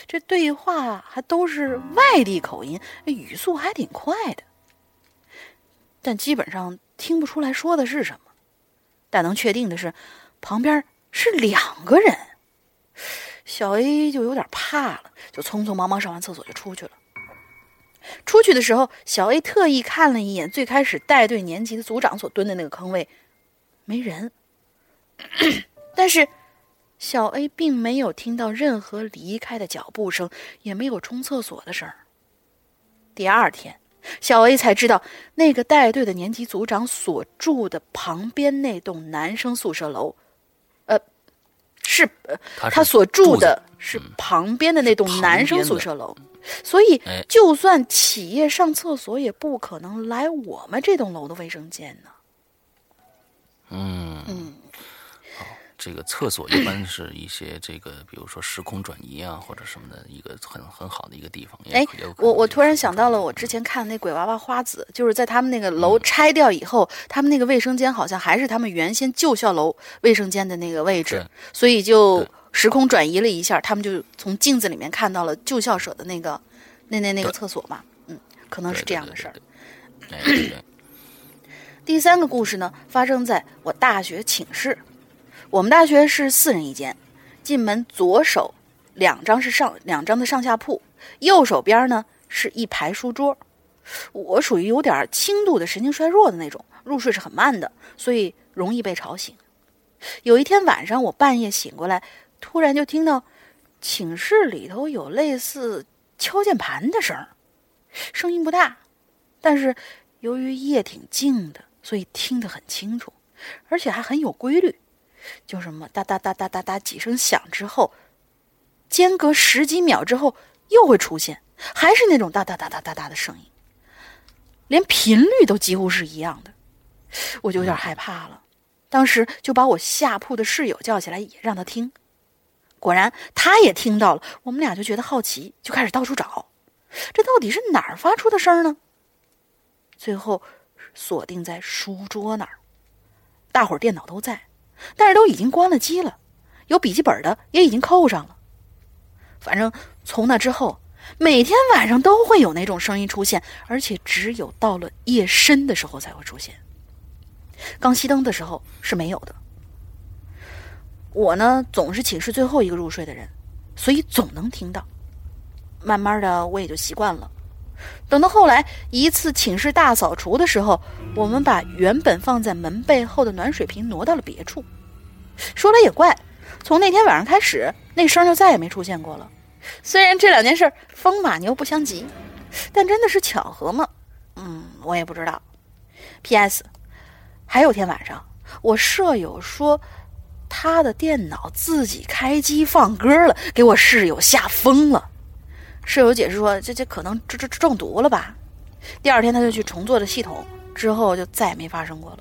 这对话还都是外地口音，语速还挺快的，但基本上听不出来说的是什么。但能确定的是，旁边是两个人。小 A 就有点怕了，就匆匆忙忙上完厕所就出去了。出去的时候，小 A 特意看了一眼最开始带队年级的组长所蹲的那个坑位，没人。[coughs] 但是小 A 并没有听到任何离开的脚步声，也没有冲厕所的声。第二天，小 A 才知道，那个带队的年级组长所住的旁边那栋男生宿舍楼，呃，是呃他所住的是旁边的那栋男生宿舍楼，所以哎就算企业上厕所，也不可能来我们这栋楼的卫生间呢。嗯。嗯，这个厕所一般是一些这个，比如说时空转移啊，或者什么的一个很很好的一个地方。也哎我我突然想到了，我之前看那鬼娃娃花子，就是在他们那个楼拆掉以后，他们那个卫生间好像还是他们原先旧校楼卫生间的那个位置，所以就时空转移了一下，他们就从镜子里面看到了旧校舍的那个那那那个厕所嘛，嗯，可能是这样的事儿。[clears throat] 第三个故事呢，发生在我大学寝室。我们大学是四人一间，进门左手两张是上两张的上下铺，右手边呢是一排书桌。我属于有点轻度的神经衰弱的那种，入睡是很慢的，所以容易被吵醒。有一天晚上，我半夜醒过来，突然就听到寝室里头有类似敲键盘的声儿，声音不大，但是由于夜挺静的，所以听得很清楚，而且还很有规律。就什么哒哒哒哒哒哒几声响之后，间隔十几秒之后又会出现，还是那种哒哒哒哒哒哒的声音，连频率都几乎是一样的，我就有点害怕了。当时就把我下铺的室友叫起来，也让他听。果然，他也听到了。我们俩就觉得好奇，就开始到处找，这到底是哪儿发出的声呢？最后锁定在书桌那儿，大伙儿电脑都在，但是都已经关了机了，有笔记本的也已经扣上了。反正从那之后，每天晚上都会有那种声音出现，而且只有到了夜深的时候才会出现。刚熄灯的时候是没有的。我呢，总是寝室最后一个入睡的人，所以总能听到。慢慢的，我也就习惯了。等到后来一次寝室大扫除的时候，我们把原本放在门背后的暖水瓶挪到了别处。说来也怪，从那天晚上开始，那声就再也没出现过了。虽然这两件事风马牛不相及，但真的是巧合吗？嗯，我也不知道。P.S. 还有天晚上，我舍友说他的电脑自己开机放歌了，给我室友吓疯了。室友解释说，这这可能这这中毒了吧。第二天他就去重做了系统，之后就再也没发生过了。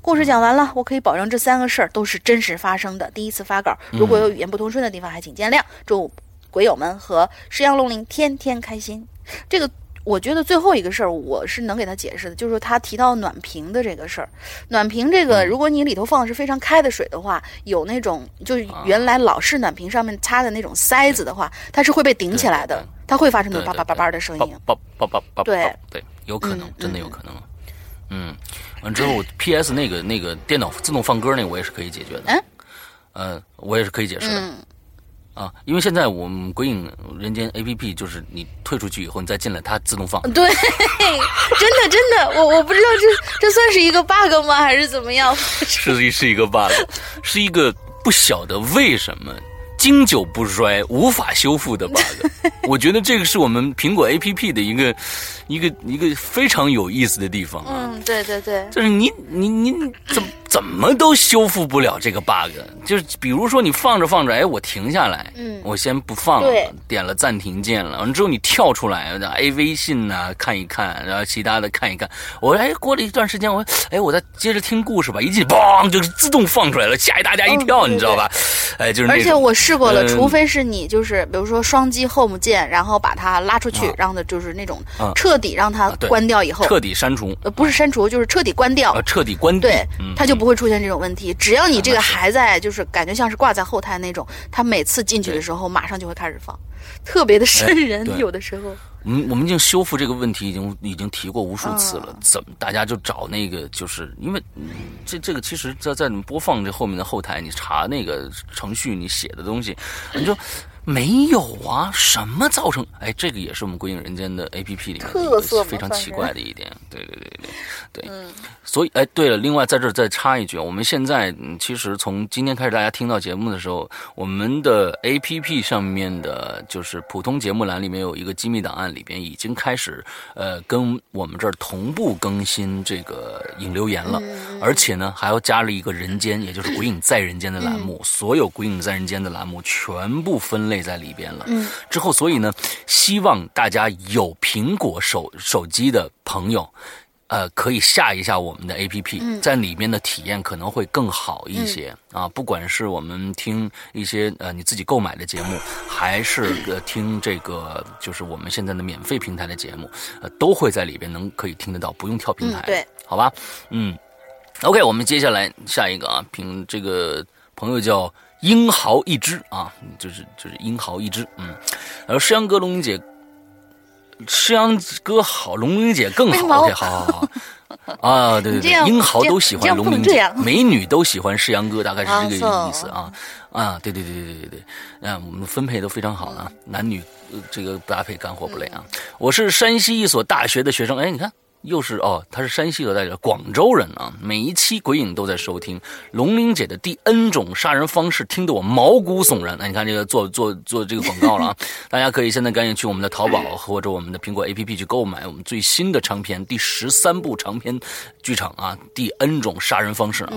故事讲完了，我可以保证这三个事儿都是真实发生的。第一次发稿，如果有语言不通顺的地方，还请见谅。祝鬼友们和石羊龙鳞天天开心。这个我觉得最后一个事儿，我是能给他解释的，就是他提到暖瓶的这个事儿。暖瓶这个，如果你里头放的是非常开的水的话，有那种就是原来老式暖瓶上面插的那种塞子的话，它是会被顶起来的它会发生那种叭叭叭叭的声音。叭叭叭叭叭，对对，有可能嗯，真的有可能。嗯，完之后，P.S. 那个那个电脑自动放歌那个，我也是可以解决的。嗯，呃，我也是可以解释的。嗯啊，因为现在我们鬼影人间 A.P.P. 就是你退出去以后，你再进来，它自动放。对，[laughs] 真的真的，我我不知道这这算是一个 bug 吗，还是怎么样？[laughs] 是一是一个 bug，是一个不晓得为什么经久不衰、无法修复的 bug。我觉得这个是我们苹果 APP 的一个一个一个非常有意思的地方啊。嗯，对对对，就是你你你怎怎么都修复不了这个 bug，就是比如说你放着放着，哎，我停下来，嗯。我先不放了，点了暂停键了，完之后你跳出来，哎，微信呐、看一看，然后其他的看一看，我哎过了一段时间，我哎我再接着听故事吧，一进嘣就是自动放出来了，吓一大家一跳，嗯你知道吧？哎，就是那种而且我试过了，嗯。除非是你就是比如说双击 Home 键，然后把它拉出去啊，让它就是那种啊。彻底让它关掉以后，彻底删除，呃不是删除，就是彻底关掉。啊，，彻底关掉，对嗯，它就不会出现这种问题。只要你这个还在，就是感觉像是挂在后台那种，他每次进去的时候马上就会开始放，特别的瘆人，哎有的时候。我们我们已经修复这个问题，已经已经提过无数次了。嗯怎么大家就找那个，就是因为嗯这这个其实在在你播放这后面的后台，你查那个程序你写的东西，你就没有啊，什么造成？哎，这个也是我们《鬼影人间》的 A P P 里面的一特色嘛个非常奇怪的一点。对对对对对，嗯。所以哎，对了，另外在这儿再插一句，我们现在嗯其实从今天开始，大家听到节目的时候，我们的 A P P 上面的，就是普通节目栏里面有一个机密档案，里边已经开始呃跟我们这儿同步更新这个影留言了，而且呢还要加了一个人间，也就是《鬼影在人间》的栏目，所有《鬼影在人间》的栏目全部分类在里边了。嗯，之后，所以呢，希望大家有苹果手手机的朋友。呃，可以下一下我们的 APP，、在里面的体验可能会更好一些、啊。不管是我们听一些呃你自己购买的节目，还是呃听这个就是我们现在的免费平台的节目，呃，都会在里边能可以听得到，不用跳平台。嗯对，好吧，嗯，OK，我们接下来下一个啊，凭这个朋友叫英豪一只啊，就是就是英豪一只，嗯，然后诗阳哥、龙玲姐，诗阳哥好，龙玲姐更好，OK，好好好。啊，对对对，英豪都喜欢龙玲姐美女都喜欢世阳哥，大概是这个啊意思啊啊，对对对对对对对，啊，我们分配都非常好啊，男女呃这个搭配干活不累啊。我是山西一所大学的学生，哎，你看。又是哦，他是山西的代表，广州人啊。每一期鬼影都在收听，龙玲姐的第 N 种杀人方式听得我毛骨悚然。那你看这个做做做这个广告了啊！[laughs] 大家可以现在赶紧去我们的淘宝或者我们的苹果 APP 去购买我们最新的长篇第十三部长篇剧场啊，第 N 种杀人方式啊。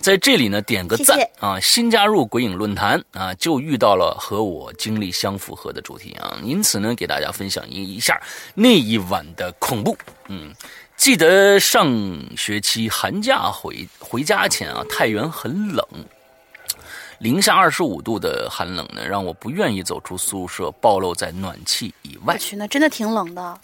在这里呢，点个赞啊！新加入鬼影论坛啊，就遇到了和我经历相符合的主题啊，因此呢，给大家分享一一下那一晚的恐怖。嗯，记得上学期寒假回回家前啊，太原很冷，零下二十五度的寒冷呢，让我不愿意走出宿舍，暴露在暖气以外。我去，那真的挺冷的。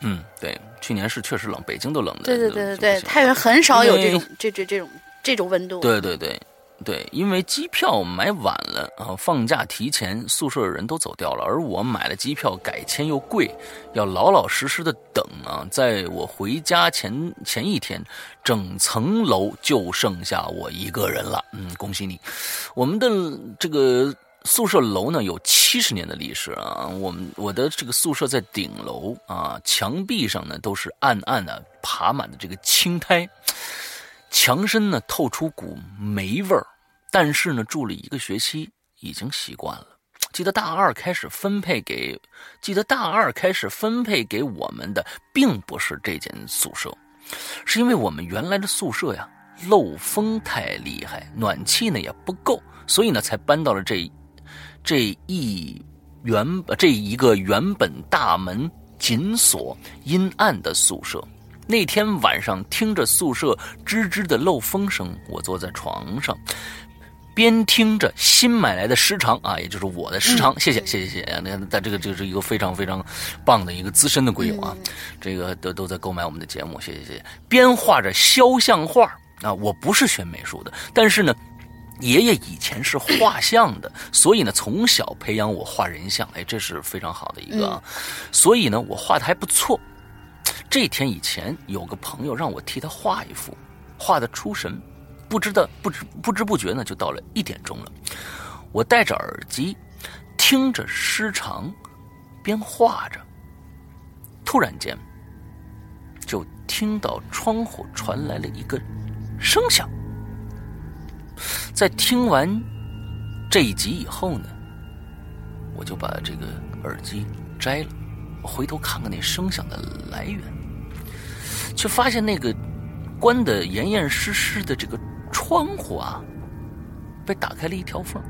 嗯，对，去年是确实冷，北京都冷的。对对对对对，太原很少有这种这这这种这种温度。对对对对，因为机票买晚了啊，放假提前，宿舍的人都走掉了，而我买了机票改签又贵，要老老实实的等啊。在我回家前前一天，整层楼就剩下我一个人了。嗯，恭喜你，我们的这个。宿舍楼呢有七十年的历史啊，我们我的这个宿舍在顶楼啊，墙壁上呢都是暗暗的爬满的这个青苔，墙身呢透出股霉味儿，但是呢住了一个学期已经习惯了。记得大二开始分配给，记得大二开始分配给我们的，并不是这间宿舍，是因为我们原来的宿舍呀漏风太厉害，暖气呢也不够，所以呢才搬到了这这一原这一个原本大门紧锁、阴暗的宿舍。那天晚上，听着宿舍吱吱的漏风声，我坐在床上，边听着新买来的时长啊，也就是我的时长，谢谢谢谢谢谢，那在这个就是一个非常非常棒的一个资深的鬼友啊，这个都都在购买我们的节目，谢谢谢谢。边画着肖像画啊，我不是学美术的，但是呢。爷爷以前是画像的，所以呢，从小培养我画人像，哎，这是非常好的一个啊。所以呢，我画的还不错。这天以前有个朋友让我替他画一幅，画的出神，不知道不知不知不觉呢，就到了一点钟了。我戴着耳机，听着诗长，边画着。突然间，就听到窗户传来了一个声响。在听完这一集以后呢，我就把这个耳机摘了，回头看看那声响的来源，却发现那个关的严严实实的这个窗户啊，被打开了一条缝。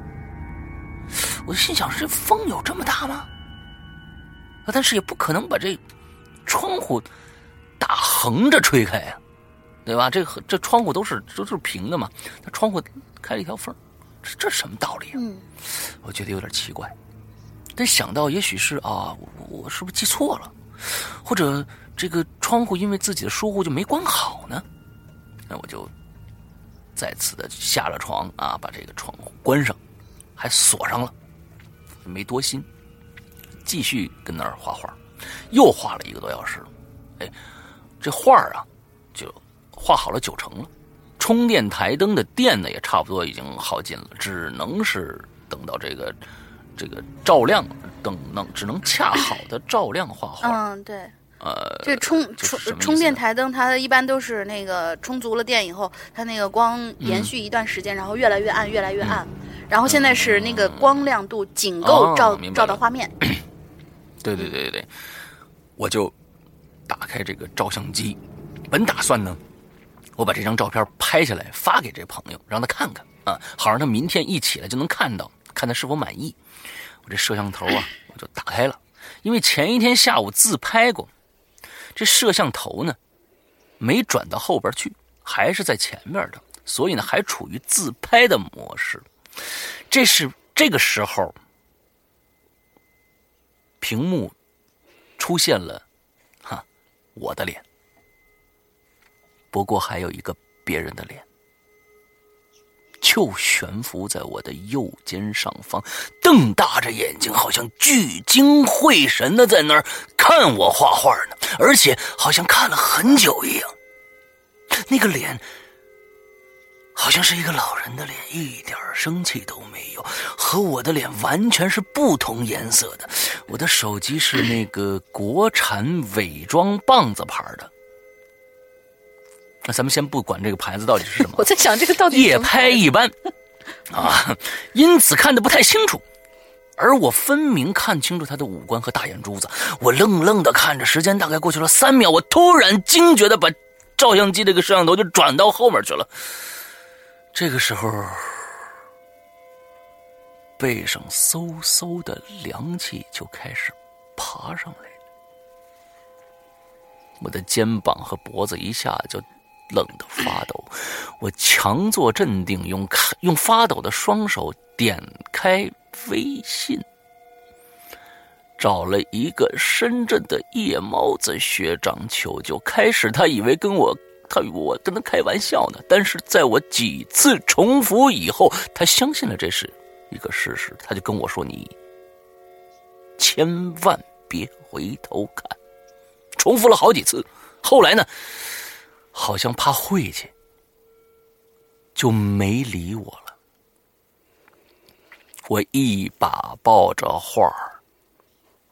我心想：这风有这么大吗？啊，但是也不可能把这窗户打横着吹开呀、对吧？这这窗户都是都是平的嘛，它窗户开了一条缝，这这什么道理啊？嗯，我觉得有点奇怪。但想到也许是啊，我是不是记错了，或者这个窗户因为自己的疏忽就没关好呢？那我就再次的下了床啊，把这个窗户关上，还锁上了，没多心，继续跟那儿画画，又画了一个多小时。哎，这画啊，就画好了九成了。充电台灯的电呢，也差不多已经耗尽了，只能是等到这个这个照亮等能只能恰好的照亮画画。嗯，对，呃，这充充充电台灯，它一般都是那个充足了电以后，它那个光延续一段时间，然后越来越暗，越来越暗。然后现在是那个光亮度仅够哦照、照到画面。[clears throat] 对对对对对，我就打开这个照相机，本打算呢，我把这张照片拍下来发给这朋友，让他看看啊，好让他明天一起来就能看到，看他是否满意。这摄像头啊，我就打开了，因为前一天下午自拍过，这摄像头呢没转到后边去，还是在前面的，所以呢还处于自拍的模式。这是这个时候，屏幕出现了，哈，我的脸。不过还有一个别人的脸，就悬浮在我的右肩上方，瞪大着眼睛，好像聚精会神的在那儿看我画画呢，而且好像看了很久一样。那个脸好像是一个老人的脸，一点生气都没有，和我的脸完全是不同颜色的。我的手机是那个国产伪装棒子牌的。那咱们先不管这个牌子到底是什么 [laughs] 我，在想这个到底是夜拍一般啊，因此看得不太清楚。而我分明看清楚他的五官和大眼珠子，我愣愣的看着，时间大概过去了三秒，我突然惊觉的把照相机这个摄像头就转到后面去了。这个时候，背上嗖嗖的凉气就开始爬上来了，我的肩膀和脖子一下就冷得发抖。我强作镇定，用用发抖的双手点开微信，找了一个深圳的夜猫子学长求救。开始他以为跟我他我跟他开玩笑呢，但是在我几次重复以后，他相信了这是一个事实，他就跟我说：“你千万别回头看。”重复了好几次，后来呢，好像怕晦气，就没理我了。我一把抱着画儿，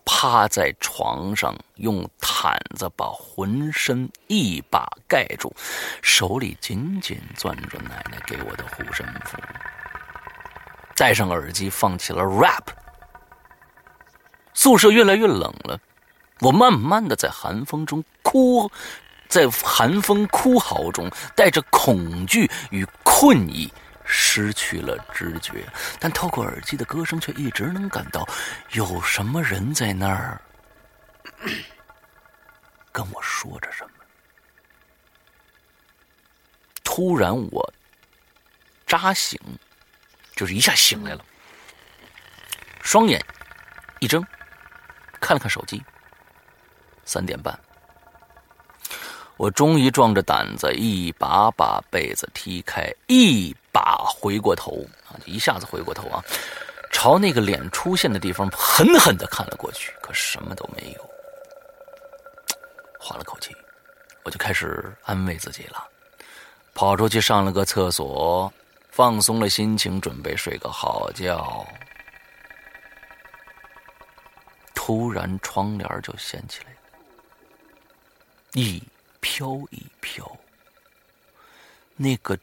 趴在床上，用毯子把浑身一把盖住，手里紧紧攥着奶奶给我的护身符，戴上耳机，放起了 rap。宿舍越来越冷了，我慢慢的在寒风中哭，在寒风哭嚎中，带着恐惧与困意。失去了知觉，但透过耳机的歌声，却一直能感到有什么人在那儿 [coughs] 跟我说着什么。突然，我扎醒，就是一下醒来了，双眼一睁，看了看手机，三点半。我终于壮着胆子，一把把被子踢开，一把回过头啊，一下子回过头啊，朝那个脸出现的地方狠狠的看了过去，可什么都没有。缓了口气，我就开始安慰自己了，跑出去上了个厕所，放松了心情，准备睡个好觉。突然，窗帘就掀起来了，一飘一飘。那个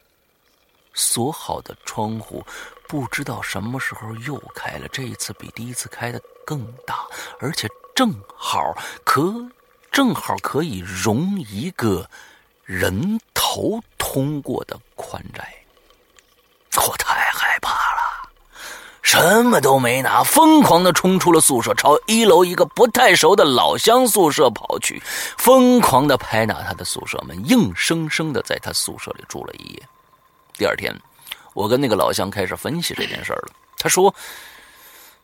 锁好的窗户，不知道什么时候又开了，这一次比第一次开的更大，而且正好可正好可以容一个人头通过的宽窄。我太害怕。什么都没拿，疯狂的冲出了宿舍，朝一楼一个不太熟的老乡宿舍跑去，疯狂的拍打他的宿舍门，硬生生的在他宿舍里住了一夜。第二天，我跟那个老乡开始分析这件事了。他说：“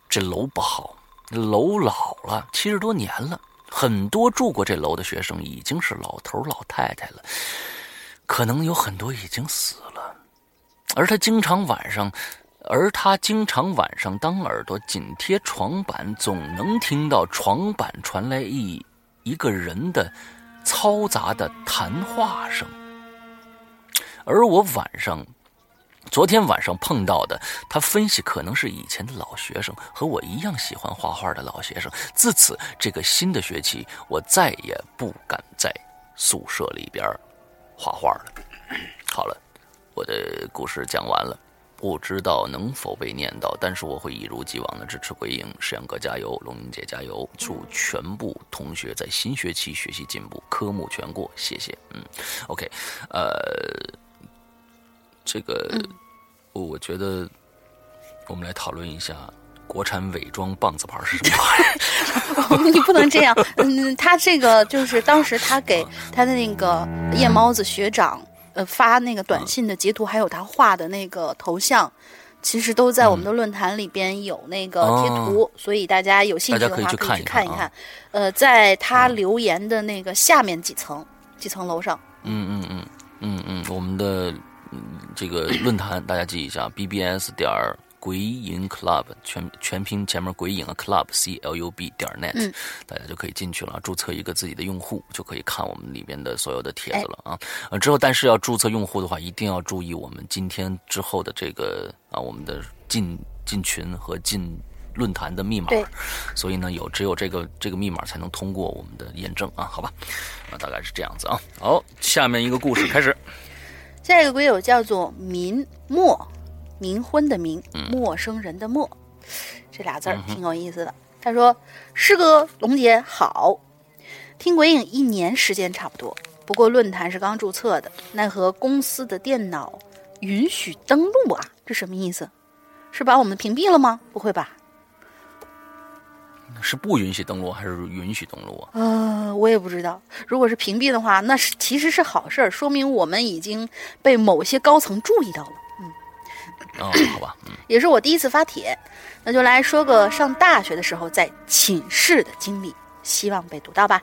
这楼不好，楼老了，七十多年了，很多住过这楼的学生已经是老头老太太了，可能有很多已经死了，而他经常晚上。”而他经常晚上当耳朵紧贴床板，总能听到床板传来一一个人的嘈杂的谈话声。而我晚上昨天晚上碰到的，他分析可能是以前的老学生，和我一样喜欢画画的老学生。自此，这个新的学期，我再也不敢在宿舍里边画画了。好了，我的故事讲完了。不知道能否被念到，但是我会一如既往的支持鬼影，石阳哥加油，龙英姐加油，祝全部同学在新学期学习进步，科目全过，谢谢。嗯，OK，呃，这个我觉得我们来讨论一下国产伪装棒子牌是什么玩意儿。[laughs] 你不能这样。嗯，他这个就是当时他给他的那个夜猫子学长。呃，发那个短信的截图，还有他画的那个头像，其实都在我们的论坛里边有那个贴图，所以大家有兴趣的话可以去看一看。呃，在他留言的那个下面几层几层楼上。嗯嗯嗯嗯嗯，我们的这个论坛大家记一下：bbs 点儿。鬼影 Club 全全拼前面鬼影啊 Club C L U B 点 net，大家就可以进去了，注册一个自己的用户，就可以看我们里边的所有的帖子了啊。呃，之后但是要注册用户的话，一定要注意我们今天之后的这个啊，我们的进进群和进论坛的密码。所以呢，有只有这个这个密码才能通过我们的验证啊，好吧？啊，大概是这样子啊。好，下面一个故事开始。下一个鬼友叫做民墨。冥婚的冥，陌生人的陌，这俩字儿挺有意思的。他说：“师哥，龙姐好，听鬼影一年时间差不多，不过论坛是刚注册的，奈何公司的电脑允许登录啊？这什么意思？是把我们屏蔽了吗？不会吧？是不允许登录还是允许登录啊？呃，我也不知道。如果是屏蔽的话，那是其实是好事儿，说明我们已经被某些高层注意到了。”哦，[clears throat] 好吧，嗯，也是我第一次发帖，那就来说个上大学的时候在寝室的经历，希望被读到吧。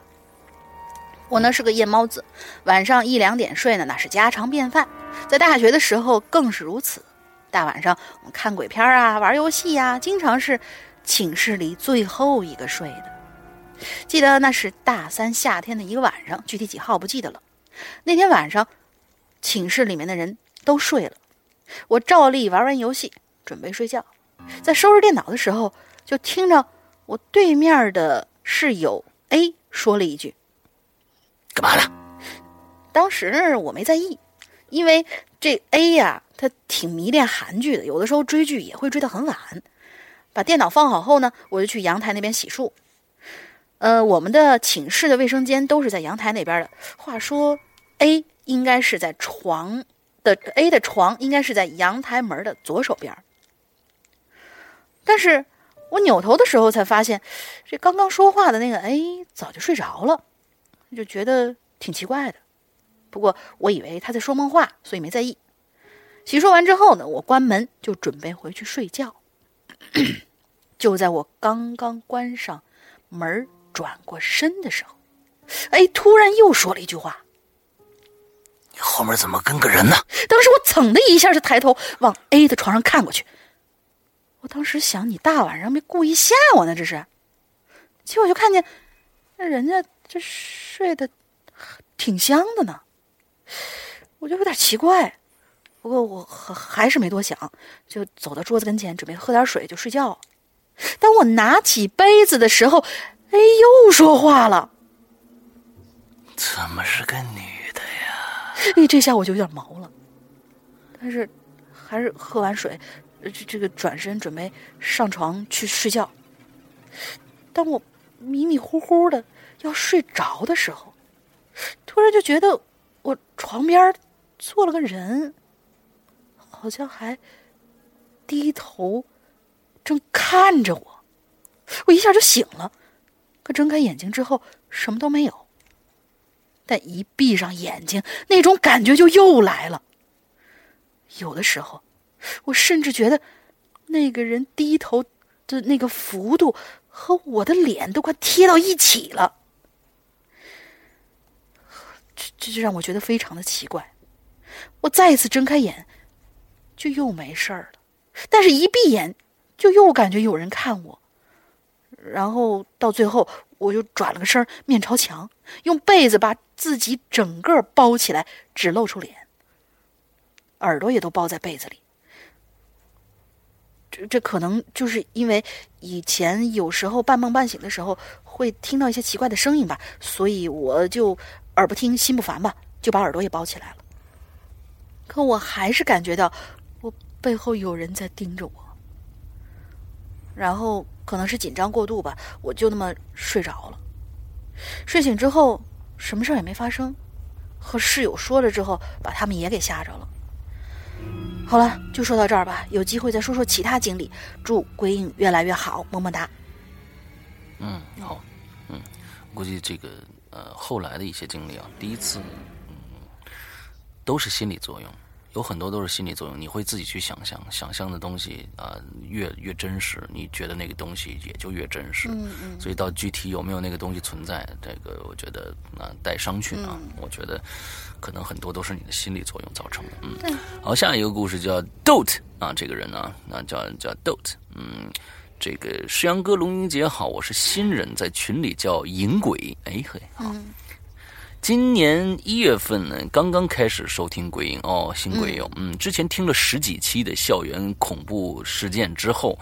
我呢是个夜猫子，晚上一两点睡呢那是家常便饭，在大学的时候更是如此。大晚上我们看鬼片啊，玩游戏呀，经常是寝室里最后一个睡的。记得那是大三夏天的一个晚上，具体几号不记得了。那天晚上，寝室里面的人都睡了。我照例玩完游戏，准备睡觉，在收拾电脑的时候，就听着我对面的室友 A 说了一句：“干嘛呢？”当时我没在意，因为这 A 呀，他挺迷恋韩剧的，有的时候追剧也会追到很晚。把电脑放好后呢，我就去阳台那边洗漱。呃，我们的寝室的卫生间都是在阳台那边的。话说 A 应该是在床。的 A 的床应该是在阳台门的左手边，但是我扭头的时候才发现，这刚刚说话的那个 A 早就睡着了，就觉得挺奇怪的。不过我以为他在说梦话，所以没在意。洗漱完之后呢，我关门就准备回去睡觉。就在我刚刚关上门、转过身的时候哎突然又说了一句话。后面怎么跟个人呢？当时我噌的一下就抬头往 A 的床上看过去。我当时想，你大晚上没故意吓我呢？这是。结果就看见，那人家这睡得挺香的呢。我就有点奇怪，不过我还是没多想，就走到桌子跟前准备喝点水就睡觉。当我拿起杯子的时候哎又说话了：“怎么是个女？”哎，这下我就有点毛了，但是还是喝完水，这这个转身准备上床去睡觉。当我迷迷糊糊的要睡着的时候，突然就觉得我床边坐了个人，好像还低头正看着我。我一下就醒了，可睁开眼睛之后什么都没有。但一闭上眼睛，那种感觉就又来了。有的时候，我甚至觉得那个人低头的那个幅度和我的脸都快贴到一起了。这这就让我觉得非常的奇怪。我再一次睁开眼，就又没事儿了。但是，一闭眼，就又感觉有人看我。然后到最后。我就转了个身，面朝墙，用被子把自己整个包起来，只露出脸，耳朵也都包在被子里，这这可能就是因为以前有时候半梦半醒的时候会听到一些奇怪的声音吧，所以我就耳不听心不烦吧，就把耳朵也包起来了。可我还是感觉到我背后有人在盯着我，然后可能是紧张过度吧，我就那么睡着了。睡醒之后，什么事儿也没发生，和室友说了之后，把他们也给吓着了。好了，就说到这儿吧。有机会再说说其他经历。祝鬼影越来越好，么么哒。嗯，好，嗯，估计这个呃后来的一些经历啊，第一次，嗯，都是心理作用，有很多都是心理作用。你会自己去想象，想象的东西啊、越越真实，你觉得那个东西也就越真实。嗯嗯所以到具体有没有那个东西存在，这个我觉得啊带商榷啊，我觉得可能很多都是你的心理作用造成的。嗯，好，下一个故事叫 Dote 啊，这个人呢，那叫叫 Dote，嗯。这个石阳哥、龙英姐好，我是新人，在群里叫银鬼。哎嘿，好。今年一月份呢，刚刚开始收听鬼影哦，新鬼影，嗯，之前听了十几期的校园恐怖事件之后，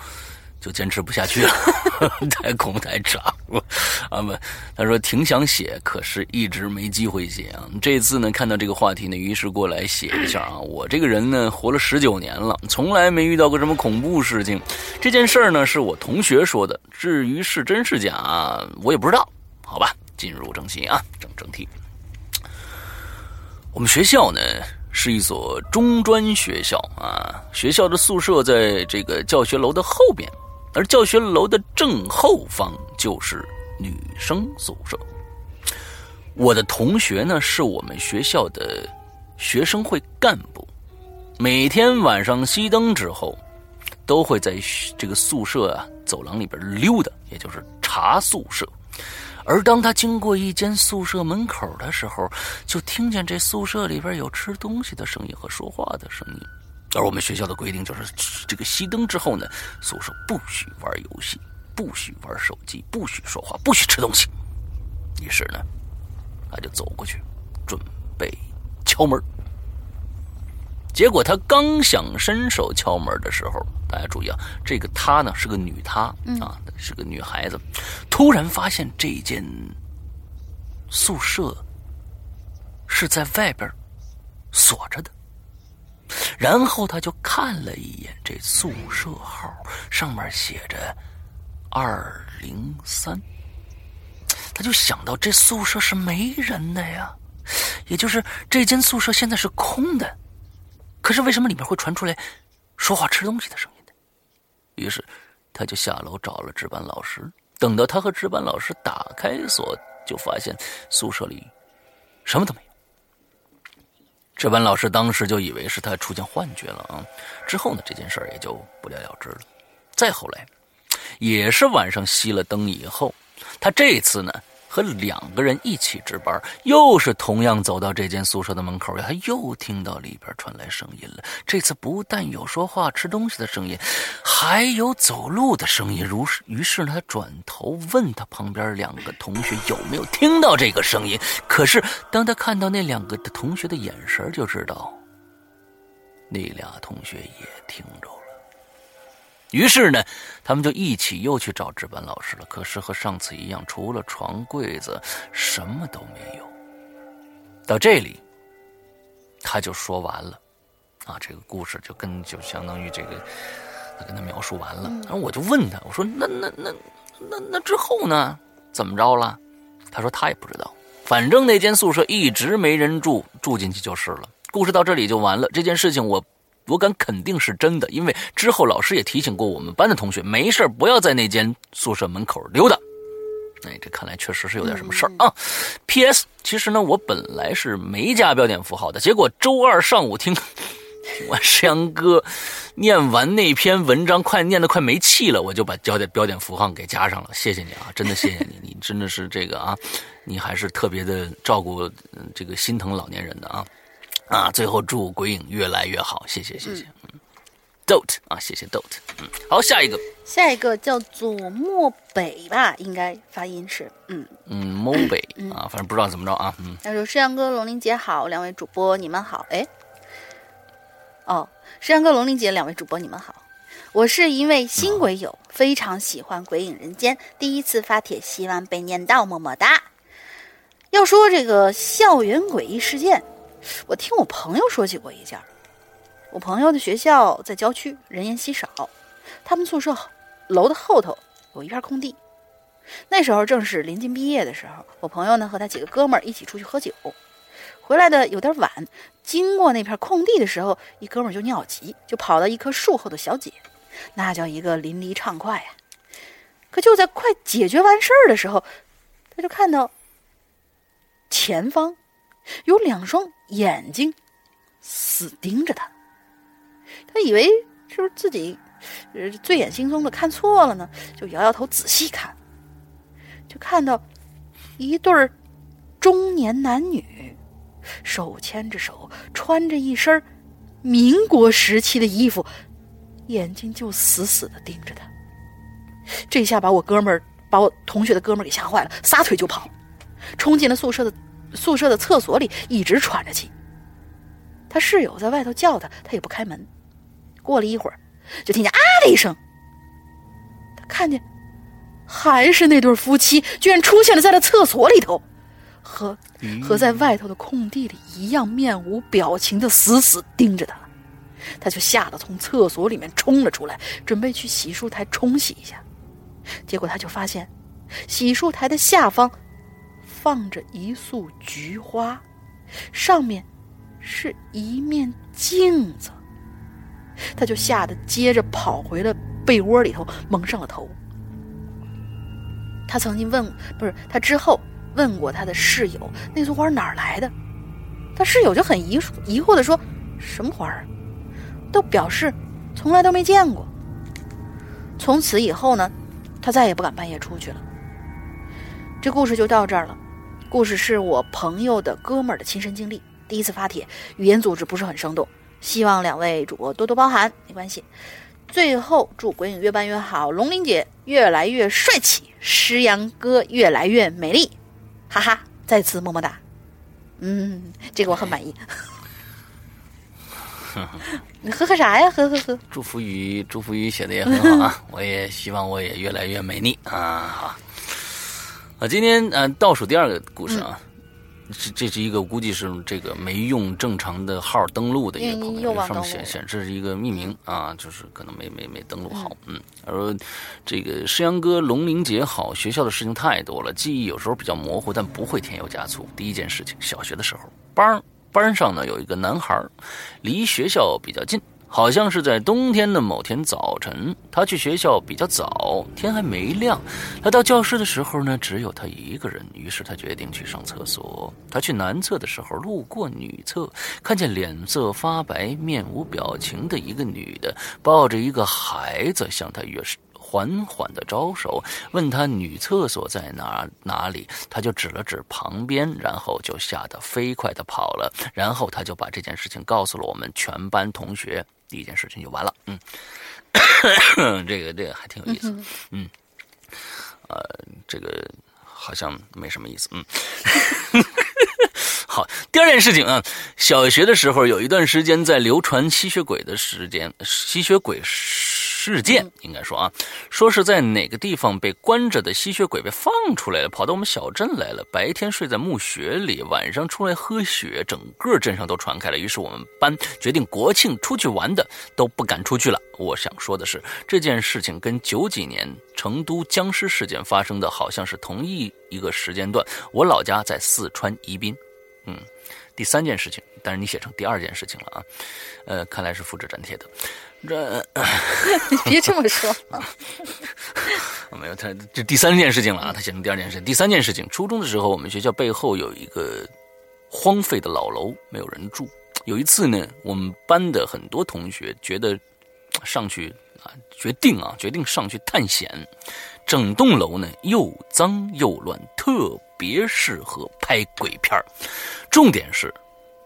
就坚持不下去了，[laughs] 太恐怖太炸了啊不，他说挺想写，可是一直没机会写啊。这次呢，看到这个话题呢，于是过来写一下啊。[laughs] 我这个人呢，活了十九年了，从来没遇到过什么恐怖事情。这件事儿呢，是我同学说的，至于是真是假，我也不知道。好吧，进入正题啊，正正题。我们学校呢是一所中专学校啊，学校的宿舍在这个教学楼的后边，而教学楼的正后方就是女生宿舍。我的同学呢是我们学校的学生会干部，每天晚上熄灯之后，都会在这个宿舍啊走廊里边溜达，也就是查宿舍。而当他经过一间宿舍门口的时候，就听见这宿舍里边有吃东西的声音和说话的声音。而我们学校的规定就是，这个熄灯之后呢，宿舍不许玩游戏，不许玩手机，不许说话，不许吃东西。于是呢，他就走过去，准备敲门。结果他刚想伸手敲门的时候，大家注意啊，这个她呢是个女她啊，是个女孩子，突然发现这间宿舍是在外边锁着的，然后他就看了一眼这宿舍号，上面写着二零三，他就想到这宿舍是没人的呀，也就是这间宿舍现在是空的。可是为什么里面会传出来说话、吃东西的声音呢？于是他就下楼找了值班老师。等到他和值班老师打开锁，就发现宿舍里什么都没有。值班老师当时就以为是他出现幻觉了啊。之后呢，这件事儿也就不了了之了。再后来，也是晚上熄了灯以后，他这次呢。和两个人一起值班，又是同样走到这间宿舍的门口，他又听到里边传来声音了。这次不但有说话、吃东西的声音，还有走路的声音。如是，于是他转头问他旁边两个同学有没有听到这个声音。可是当他看到那两个同学的眼神，就知道那俩同学也听着。于是呢，他们就一起又去找值班老师了。可是和上次一样，除了床柜子，什么都没有。到这里，他就说完了，啊，这个故事就跟就相当于这个，他跟他描述完了。然后我就问他，我说：“那那那那那之后呢？怎么着了？”他说他也不知道，反正那间宿舍一直没人住，住进去就是了。故事到这里就完了。这件事情我。我敢肯定是真的，因为之后老师也提醒过我们班的同学，没事不要在那间宿舍门口溜达。哎，这看来确实是有点什么事儿啊。P.S. 其实呢，我本来是没加标点符号的，结果周二上午听听完石阳哥念完那篇文章，快念的快没气了，我就把标点标点符号给加上了。谢谢你啊，真的谢谢你，你真的是这个啊，你还是特别的照顾这个心疼老年人的啊。啊！最后祝鬼影越来越好，谢谢谢谢。嗯，Dote 啊，谢谢 Dote。嗯，好，下一个，下一个叫做漠北吧，应该发音是嗯嗯，漠北啊，反正不知道怎么着啊。嗯，他说：“山阳哥、龙鳞姐好，两位主播你们好。”哎，哦，山阳哥、龙鳞姐两位主播你们好。我是一位新鬼友，非常喜欢《鬼影人间》，第一次发帖，希望被念到，么么哒。要说这个校园诡异事件，我听我朋友说起过一件。我朋友的学校在郊区，人烟稀少，他们宿舍楼的后头有一片空地。那时候正是临近毕业的时候，我朋友呢和他几个哥们儿一起出去喝酒，回来的有点晚。经过那片空地的时候，一哥们儿就尿急，就跑到一棵树后的小解，那叫一个淋漓畅快呀。可就在快解决完事儿的时候，他就看到前方有两双眼睛死盯着他。他以为是不是自己呃醉眼惺忪的看错了呢？就摇摇头，仔细看。就看到一对中年男女，手牵着手，穿着一身民国时期的衣服，眼睛就死死的盯着他。这下把我哥们儿，把我同学的哥们儿给吓坏了，撒腿就跑，冲进了宿舍的宿舍的厕所里，一直喘着气。他室友在外头叫他，他也不开门。过了一会儿，就听见啊的一声，他看见。还是那对夫妻，居然出现了在了厕所里头，和和在外头的空地里一样，面无表情的死死盯着他。他就吓得从厕所里面冲了出来，准备去洗漱台冲洗一下。结果他就发现，洗漱台的下方放着一束菊花，上面是一面镜子。他就吓得接着跑回了被窝里头，蒙上了头。他曾经问，不是他之后问过他的室友，那束花哪儿来的？他室友就很疑疑惑的说：“什么花啊？”都表示从来都没见过。从此以后呢，他再也不敢半夜出去了。这故事就到这儿了。故事是我朋友的哥们儿的亲身经历，第一次发帖，语言组织不是很生动，希望两位主播多多包涵，没关系。最后，祝鬼影越办越好，龙玲姐越来越帅气，石阳哥越来越美丽，哈哈！再次么么哒，嗯，这个我很满意。你呵呵啥呀？呵呵呵。祝福语，祝福语写的也很好啊！我也希望我也越来越美丽啊！好，啊，今天嗯倒数第二个故事啊。这这是一个估计是这个没用正常的号登录的一个朋友，上面显显示是一个匿名啊，就是可能没没没登录好。嗯，他说这个诗阳哥龙玲姐好，学校的事情太多了，记忆有时候比较模糊，但不会添油加醋。第一件事情，小学的时候，班班上呢有一个男孩，离学校比较近。好像是在冬天的某天早晨，他去学校比较早，天还没亮。他到教室的时候呢，只有他一个人。于是他决定去上厕所。他去男厕的时候，路过女厕，看见脸色发白、面无表情的一个女的，抱着一个孩子向他约缓缓的招手，问他女厕所在哪哪里，他就指了指旁边，然后就吓得飞快的跑了。然后他就把这件事情告诉了我们全班同学。第一件事情就完了，嗯，[coughs] 这个这个还挺有意思，嗯，呃，这个好像没什么意思，嗯，[laughs] 好，第二件事情啊，小学的时候有一段时间在流传吸血鬼的时间，吸血鬼。事件应该说啊，说是在哪个地方被关着的吸血鬼被放出来了，跑到我们小镇来了。白天睡在墓穴里，晚上出来喝血，整个镇上都传开了。于是我们班决定国庆出去玩的都不敢出去了。我想说的是，这件事情跟九几年成都僵尸事件发生的好像是同一一个时间段。我老家在四川宜宾。嗯，第三件事情，但是你写成第二件事情了啊，呃，看来是复制粘贴的。这，你 [laughs] 别这么说。[laughs] 没有，他这第三件事情了啊！他写成第二件事。第三件事情，初中的时候，我们学校背后有一个荒废的老楼，没有人住。有一次呢，我们班的很多同学觉得上去啊，决定啊，决定上去探险。整栋楼呢，又脏又乱，特别适合拍鬼片重点是。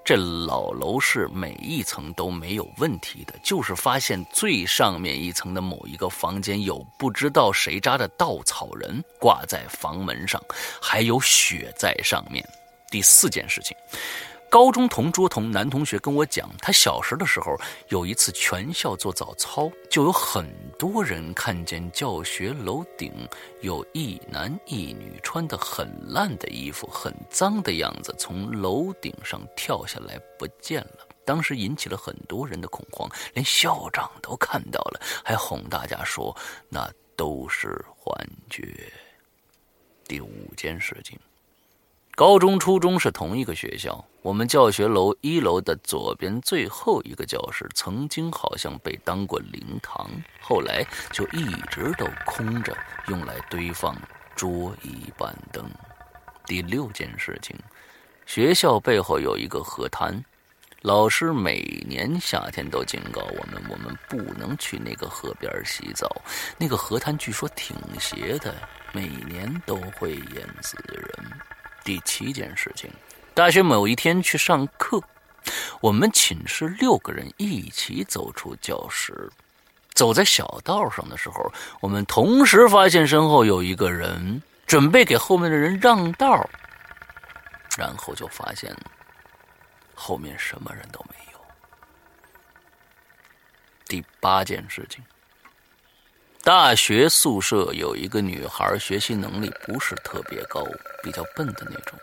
这老楼是每一层都没有问题的，就是发现最上面一层的某一个房间有不知道谁扎的稻草人挂在房门上，还有血在上面。第四件事情，高中同桌同男同学跟我讲，他小时的时候有一次全校做早操，就有很多人看见教学楼顶有一男一女穿的很烂的衣服、很脏的样子，从楼顶上跳下来不见了。当时引起了很多人的恐慌，连校长都看到了，还哄大家说那都是幻觉。第五件事情。高中、初中是同一个学校。我们教学楼一楼的左边最后一个教室，曾经好像被当过灵堂，后来就一直都空着，用来堆放桌椅板凳。第六件事情，学校背后有一个河滩，老师每年夏天都警告我们，我们不能去那个河边洗澡。那个河滩据说挺邪的，每年都会淹死人。第七件事情，大学某一天去上课，我们寝室六个人一起走出教室，走在小道上的时候，我们同时发现身后有一个人准备给后面的人让道，然后就发现后面什么人都没有。第八件事情。大学宿舍有一个女孩，学习能力不是特别高，比较笨的那种。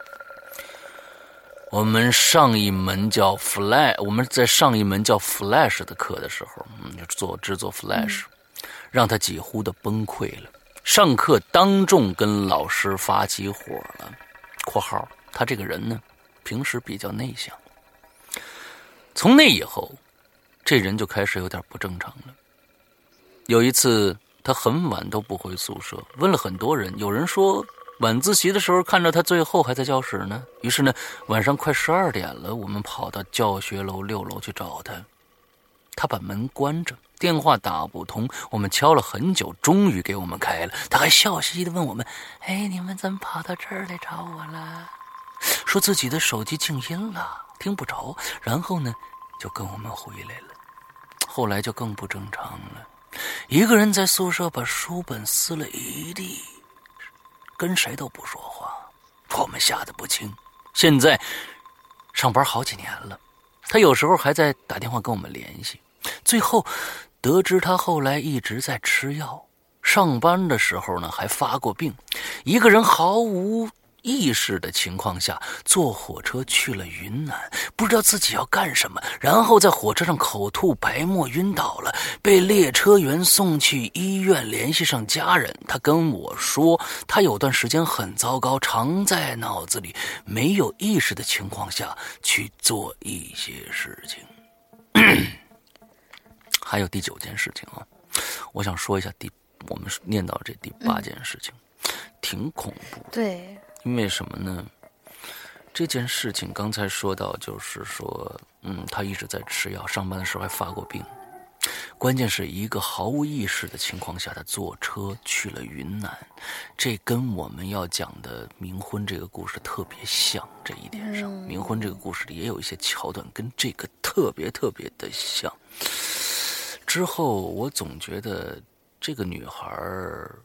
我们上一门叫 Flash，我们在上一门叫 Flash 的课的时候，嗯，做制作 Flash，让她几乎的崩溃了。上课当众跟老师发起火了。（括号他这个人呢，平时比较内向。从那以后，这人就开始有点不正常了。有一次。他很晚都不回宿舍，问了很多人，有人说晚自习的时候看着他最后还在教室呢。于是呢，晚上快十二点了，我们跑到教学楼六楼去找他，他把门关着，电话打不通，我们敲了很久，终于给我们开了。他还笑嘻嘻的问我们：“哎，你们怎么跑到这儿来找我了？”说自己的手机静音了，听不着。然后呢，就跟我们回来了。后来就更不正常了。一个人在宿舍把书本撕了一地，跟谁都不说话，我们吓得不轻。现在上班好几年了，他有时候还在打电话跟我们联系。最后得知他后来一直在吃药，上班的时候呢还发过病，一个人毫无。意识的情况下，坐火车去了云南，不知道自己要干什么，然后在火车上口吐白沫晕倒了，被列车员送去医院，联系上家人。他跟我说，他有段时间很糟糕，常在脑子里没有意识的情况下去做一些事情。[coughs] 还有第九件事情啊，我想说一下第我们念到这第八件事情，挺恐怖。对。因为什么呢？这件事情刚才说到，就是说，嗯，他一直在吃药，上班的时候还发过病。关键是一个毫无意识的情况下，他坐车去了云南，这跟我们要讲的冥婚这个故事特别像。这一点上，冥婚这个故事里也有一些桥段跟这个特别特别的像。之后，我总觉得这个女孩儿。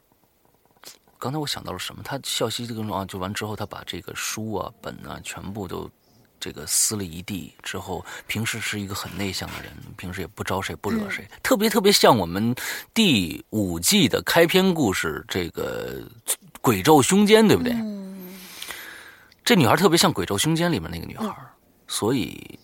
刚才我想到了什么？他笑嘻嘻的跟说啊，就完之后，他把这个书啊、本啊全部都这个撕了一地。之后，平时是一个很内向的人，平时也不招谁不惹谁，特别特别像我们第五季的开篇故事这个《鬼咒凶间》，对不对？嗯。这女孩特别像《鬼咒凶间》里面那个女孩，所以，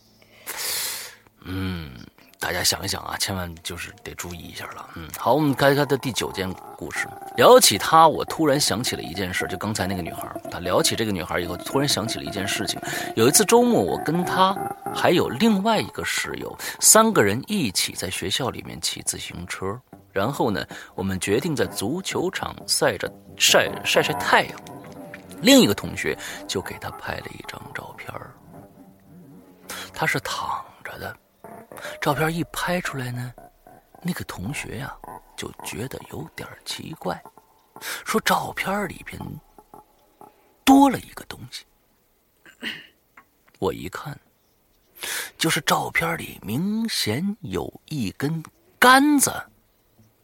嗯。大家想一想啊，千万就是得注意一下了。嗯，好，我们开他的第九件故事。聊起她，我突然想起了一件事，就刚才那个女孩。他聊起这个女孩以后，突然想起了一件事情。有一次周末，我跟她还有另外一个室友，三个人一起在学校里面骑自行车。然后呢，我们决定在足球场晒着晒晒晒太阳。另一个同学就给她拍了一张照片她是躺着的。照片一拍出来呢，那个同学呀就觉得有点奇怪，说照片里边多了一个东西。我一看，就是照片里明显有一根杆子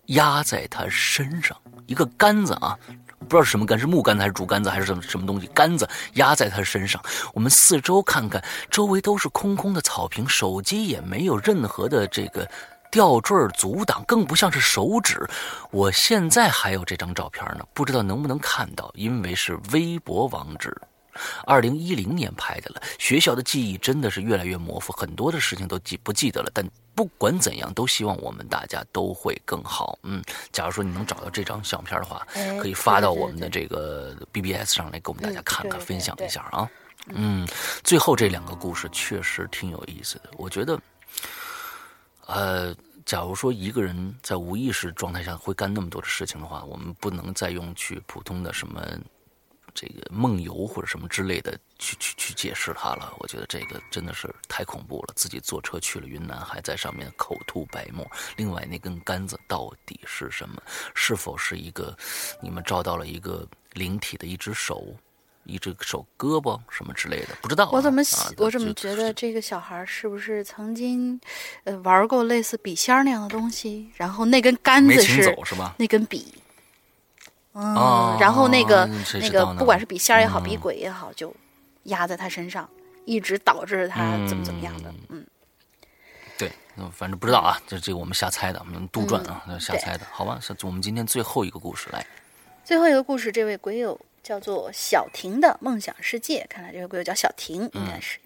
压在他身上，一个杆子啊，不知道是什么杆，是木杆子还是竹竿子还是什么什么东西，杆子压在他身上。我们四周看看，周围都是空空的草坪，手机也没有任何的这个吊坠阻挡，更不像是手指。我现在还有这张照片呢，不知道能不能看到，因为是微博网址。二零一零年拍的了，学校的记忆真的是越来越模糊，很多的事情都记不记得了。但不管怎样，都希望我们大家都会更好。嗯，假如说你能找到这张相片的话，哎可以发到我们的这个 BBS 上来给我们大家看看，分享一下啊。嗯，最后这两个故事确实挺有意思的，我觉得，呃。假如说一个人在无意识状态下会干那么多的事情的话，我们不能再用去普通的什么这个梦游或者什么之类的去去去解释它了。我觉得这个真的是太恐怖了。自己坐车去了云南，还在上面口吐白沫。另外那根杆子到底是什么？是否是一个你们照到了一个灵体的一只手？一只手胳膊什么之类的，不知道啊、我怎么啊我怎么觉得这个小孩是不是曾经，呃，玩过类似笔仙那样的东西？然后那根杆子是？那根笔，嗯，哦然后那个谁那个不管是笔仙儿也好，嗯笔鬼也好，就压在他身上，一直导致他怎么怎么样的。嗯，对，嗯反正不知道啊，这这个我们瞎猜的，我们杜撰啊，嗯瞎猜的，好吧？是我们今天最后一个故事来。最后一个故事，这位鬼友叫做小婷的梦想世界，看来这位鬼友叫小婷，应该是。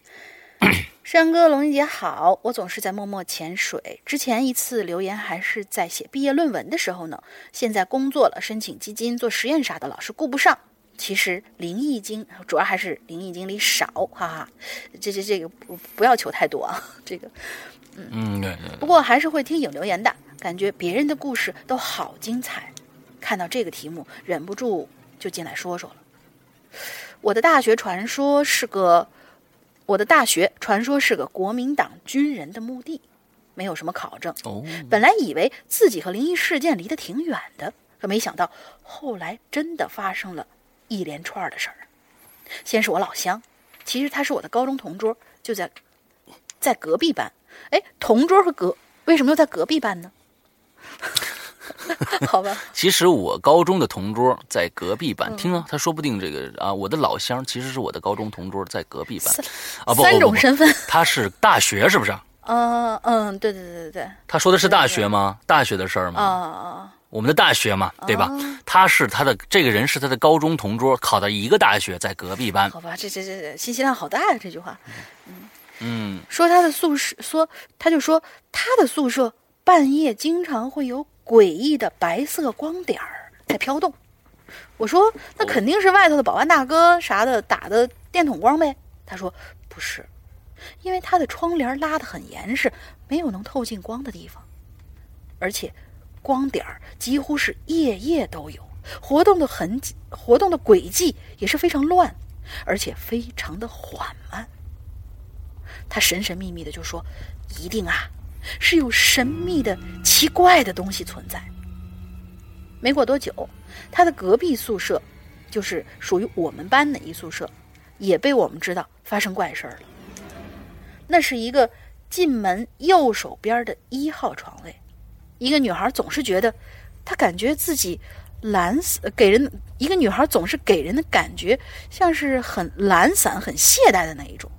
[clears throat] 山哥，龙一姐好，我总是在默默潜水。之前一次留言还是在写毕业论文的时候呢，现在工作了，申请基金做实验啥的，老是顾不上。其实灵异经主要还是灵异经历少，哈哈。这这这个不不要求太多啊，[laughs] 这个嗯，对对不过还是会听影留言的，感觉别人的故事都好精彩。看到这个题目，忍不住就进来说说了。我的大学传说是个，我的大学传说是个国民党军人的墓地，没有什么考证。哦，本来以为自己和灵异事件离得挺远的，可没想到后来真的发生了一连串的事儿。先是我老乡，其实他是我的高中同桌，就在在隔壁班。哎，同桌和隔为什么又在隔壁班呢？[laughs] 好吧，其实我高中的同桌在隔壁班，听啊，他说不定这个啊，我的老乡其实是我的高中同桌在隔壁班三啊，不三种身份。他是大学是不是？嗯嗯，对对对对对，他说的是大学吗？大学的事儿啊吗？啊我们的大学嘛，对吧？他是他的这个人是他的高中同桌，考到一个大学，在隔壁班。好吧，这这这这信息量好大呀、这句话。嗯嗯，说他的宿舍，说他就说他的宿舍半夜经常会有诡异的白色光点儿在飘动。我说那肯定是外头的保安大哥啥的打的电筒光呗。他说不是，因为他的窗帘拉得很严实，没有能透进光的地方，而且光点儿几乎是夜夜都有，活动的痕迹、活动的轨迹也是非常乱，而且非常的缓慢。他神神秘秘的就说：“一定啊，是有神秘的、奇怪的东西存在。”没过多久，他的隔壁宿舍，就是属于我们班的一宿舍，也被我们知道发生怪事儿了。那是一个进门右手边的一号床位，一个女孩总是觉得，她感觉自己懒散，给人一个女孩总是给人的感觉像是很懒散、很懈怠的那一种。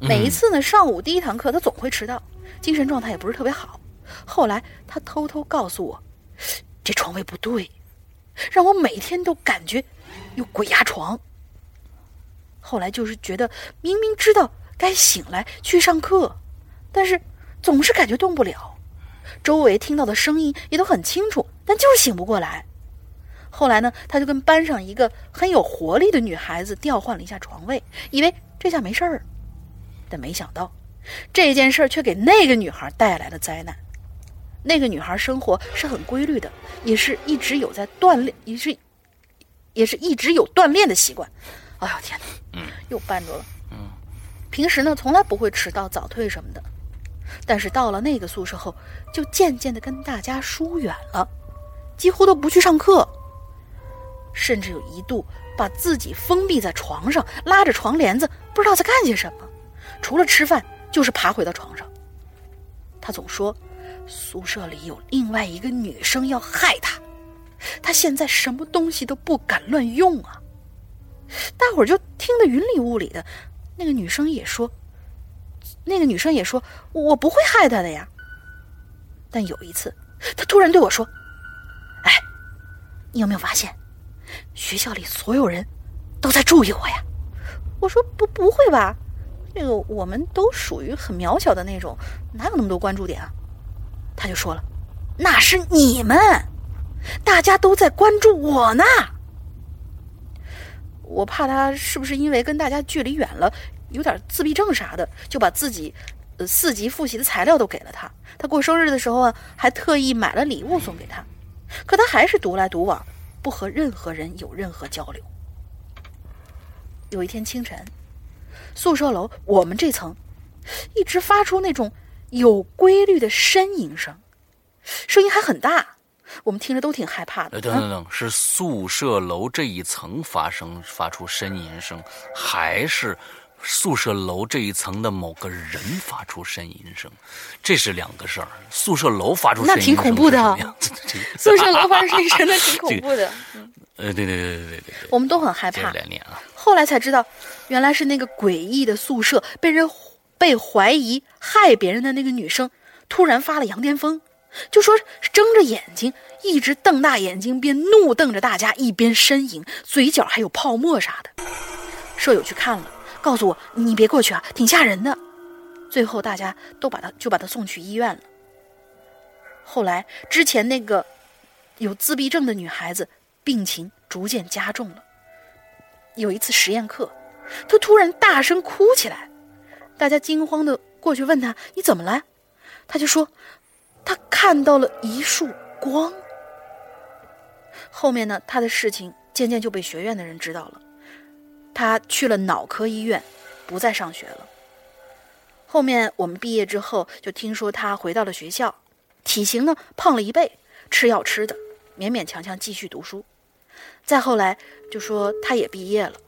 每一次呢，上午第一堂课，她总会迟到，精神状态也不是特别好。后来他偷偷告诉我，这床位不对，让我每天都感觉有鬼压床。后来就是觉得明明知道该醒来去上课，但是总是感觉动不了，周围听到的声音也都很清楚，但就是醒不过来。后来呢，他就跟班上一个很有活力的女孩子调换了一下床位，以为这下没事儿。但没想到，这件事儿却给那个女孩带来了灾难。那个女孩生活是很规律的，也是一直有在锻炼，也是也是一直有锻炼的习惯。哎呦天哪，嗯，又绊住了。嗯，平时呢从来不会迟到早退什么的，但是到了那个宿舍后，就渐渐的跟大家疏远了，几乎都不去上课，甚至有一度把自己封闭在床上，拉着床帘子，不知道在干些什么。除了吃饭，就是爬回到床上。他总说，宿舍里有另外一个女生要害他，他现在什么东西都不敢乱用啊！大伙儿就听得云里雾里的。那个女生也说，那个女生也说，我不会害他的呀。但有一次，他突然对我说：“哎，你有没有发现，学校里所有人都在注意我呀？”我说：“不，不会吧？这个我们都属于很渺小的那种，哪有那么多关注点啊？”他就说了：“那是你们，大家都在关注我呢。”我怕他是不是因为跟大家距离远了，有点自闭症啥的，就把自己四级复习的材料都给了他。他过生日的时候啊，还特意买了礼物送给他。可他还是独来独往，不和任何人有任何交流。有一天清晨，宿舍楼我们这层一直发出那种有规律的呻吟声，声音还很大。我们听着都挺害怕的。等等等，是宿舍楼这一层发生发出呻吟声，还是宿舍楼这一层的某个人发出呻吟声？这是两个事儿。宿舍楼发出那挺恐怖的。[laughs] [laughs] 宿舍楼发出呻吟声，那挺恐怖的。[laughs] 呃，对对对对对对，我们都很害怕。连连啊！后来才知道，原来是那个诡异的宿舍被人被怀疑害别人的那个女生突然发了羊癫疯。就说睁着眼睛，一直瞪大眼睛，边怒瞪着大家，一边呻吟，嘴角还有泡沫啥的。舍友去看了，告诉我你别过去啊，挺吓人的。最后大家都把他就把他送去医院了。后来之前那个有自闭症的女孩子病情逐渐加重了。有一次实验课，她突然大声哭起来，大家惊慌的过去问她你怎么了？她就说。她看到了一束光。后面呢，她的事情渐渐就被学院的人知道了。他去了脑科医院，不再上学了。后面我们毕业之后，就听说他回到了学校，体型呢胖了一倍，吃药吃的，勉勉强强继续读书。再后来就说他也毕业了。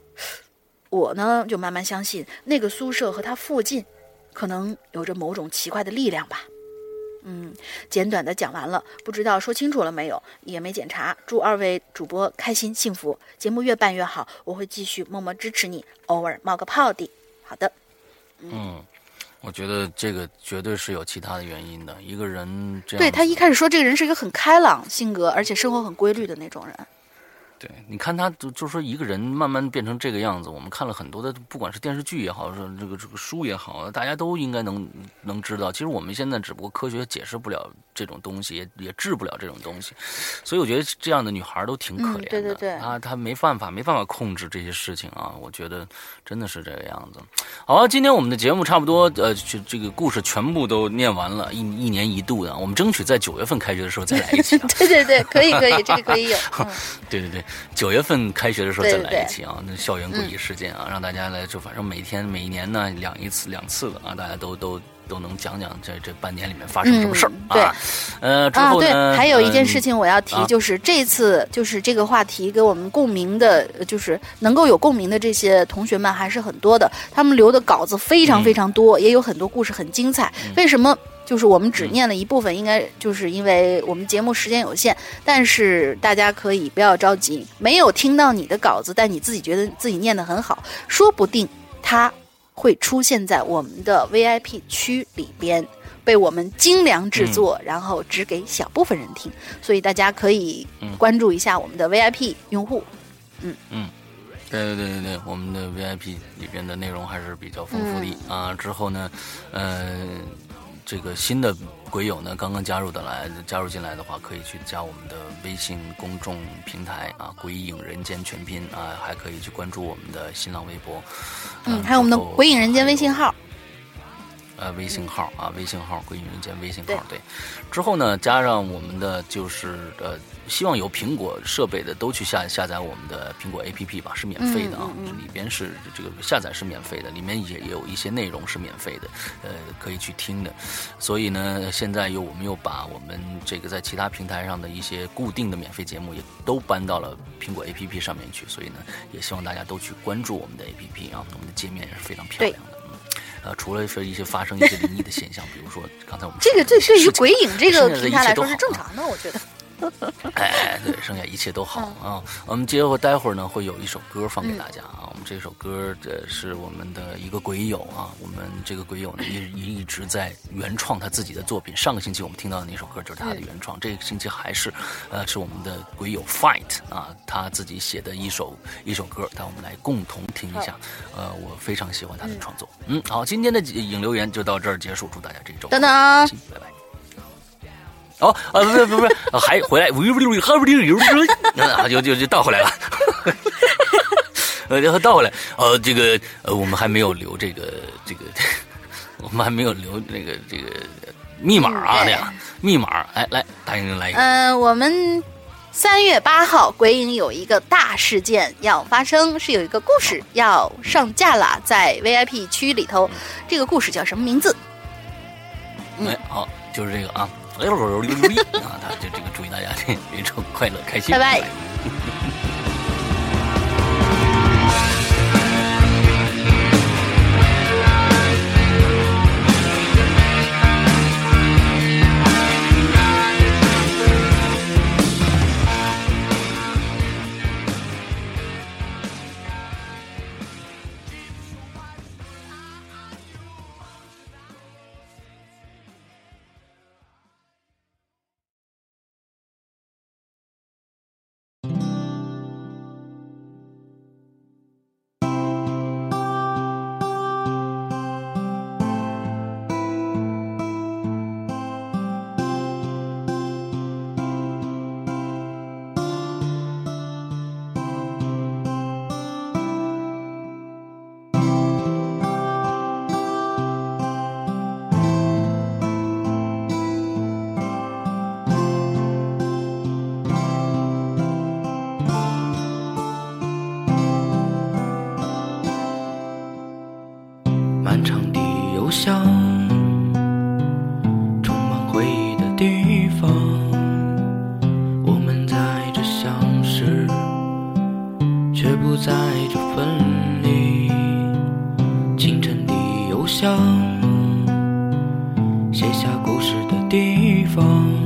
我呢就慢慢相信，那个宿舍和他附近，可能有着某种奇怪的力量吧。嗯，简短的讲完了，不知道说清楚了没有，也没检查。祝二位主播开心幸福，节目越办越好，我会继续默默支持你，偶尔冒个泡的。好的，嗯，我觉得这个绝对是有其他的原因的。一个人这样，对他一开始说这个人是一个很开朗性格，而且生活很规律的那种人。对，你看他就就说一个人慢慢变成这个样子，我们看了很多的，不管是电视剧也好，是这个这个书也好，大家都应该能能知道。其实我们现在只不过科学解释不了这种东西，也也治不了这种东西，所以我觉得这样的女孩都挺可怜的。对对对，啊，她没办法，没办法控制这些事情啊。我觉得真的是这个样子。好，今天我们的节目差不多，呃，这这个故事全部都念完了，一一年一度的，我们争取在九月份开学的时候再来一期。[laughs] 对对对，可以可以，这个可以有。对对 [laughs] 对。九月份开学的时候再来一期啊，那校园诡异事件啊，让大家来就反正每天每一年呢两一次两次的啊，大家都都都能讲讲这这半年里面发生什么事儿啊。呃，之后呢，还有一件事情我要提，就是这次就是这个话题给我们共鸣的，就是能够有共鸣的这些同学们还是很多的，他们留的稿子非常非常多，也有很多故事很精彩。为什么？就是我们只念了一部分，应该就是因为我们节目时间有限。但是大家可以不要着急，没有听到你的稿子，但你自己觉得自己念得很好，说不定它会出现在我们的 VIP 区里边，被我们精良制作，然后只给小部分人听。所以大家可以关注一下我们的 VIP 用户。嗯嗯，对对对对对，我们的 VIP 里边的内容还是比较丰富的啊。之后呢，嗯。这个新的鬼友呢，刚刚加入的来，加入进来的话，可以去加我们的微信公众平台啊，“鬼影人间”全拼啊，还可以去关注我们的新浪微博，嗯，还有我们的“鬼影人间”微信号，呃，微信号啊，微信号“鬼影人间”微信号，对，之后呢，加上我们的就是呃。希望有苹果设备的都去下下载我们的苹果 APP 吧，是免费的啊，里边是这个下载是免费的，里面也有一些内容是免费的，呃，可以去听的。所以呢，现在又我们又把我们这个在其他平台上的一些固定的免费节目也都搬到了苹果 APP 上面去，所以呢，也希望大家都去关注我们的 APP 啊，我们的界面也是非常漂亮的。呃，除了说一些发生一些灵异的现象，比如说刚才我们这个对对于鬼影这个平台来说是正常的，我觉得。[laughs] 哎，对，剩下一切都好啊。我们接会待会儿呢，会有一首歌放给大家啊。我们这首歌这是我们的一个鬼友啊，我们这个鬼友呢一一直在原创他自己的作品。上个星期我们听到的那首歌就是他的原创，这个星期还是呃是我们的鬼友 Fight 啊他自己写的一首一首歌，带我们来共同听一下。呃，我非常喜欢他的创作。嗯，好，今天的影留言就到这儿结束，祝大家这一周等等，拜拜。哦，啊，不是不是不，还回来，啊，就就就倒回来了，呃，然后倒回来，呃，这个呃，我们还没有留这个这个，我们还没有留那个这个密码啊，这样密码，来来，大英来一个，嗯，我们三月八号鬼影有一个大事件要发生，是有一个故事要上架了，在 VIP 区里头，这个故事叫什么名字？哎，好，就是这个啊。哎呦呦呦呦呦！啊，他就这个祝大家这一周快乐开心，拜拜。不在这分离。清晨的邮箱，写下故事的地方。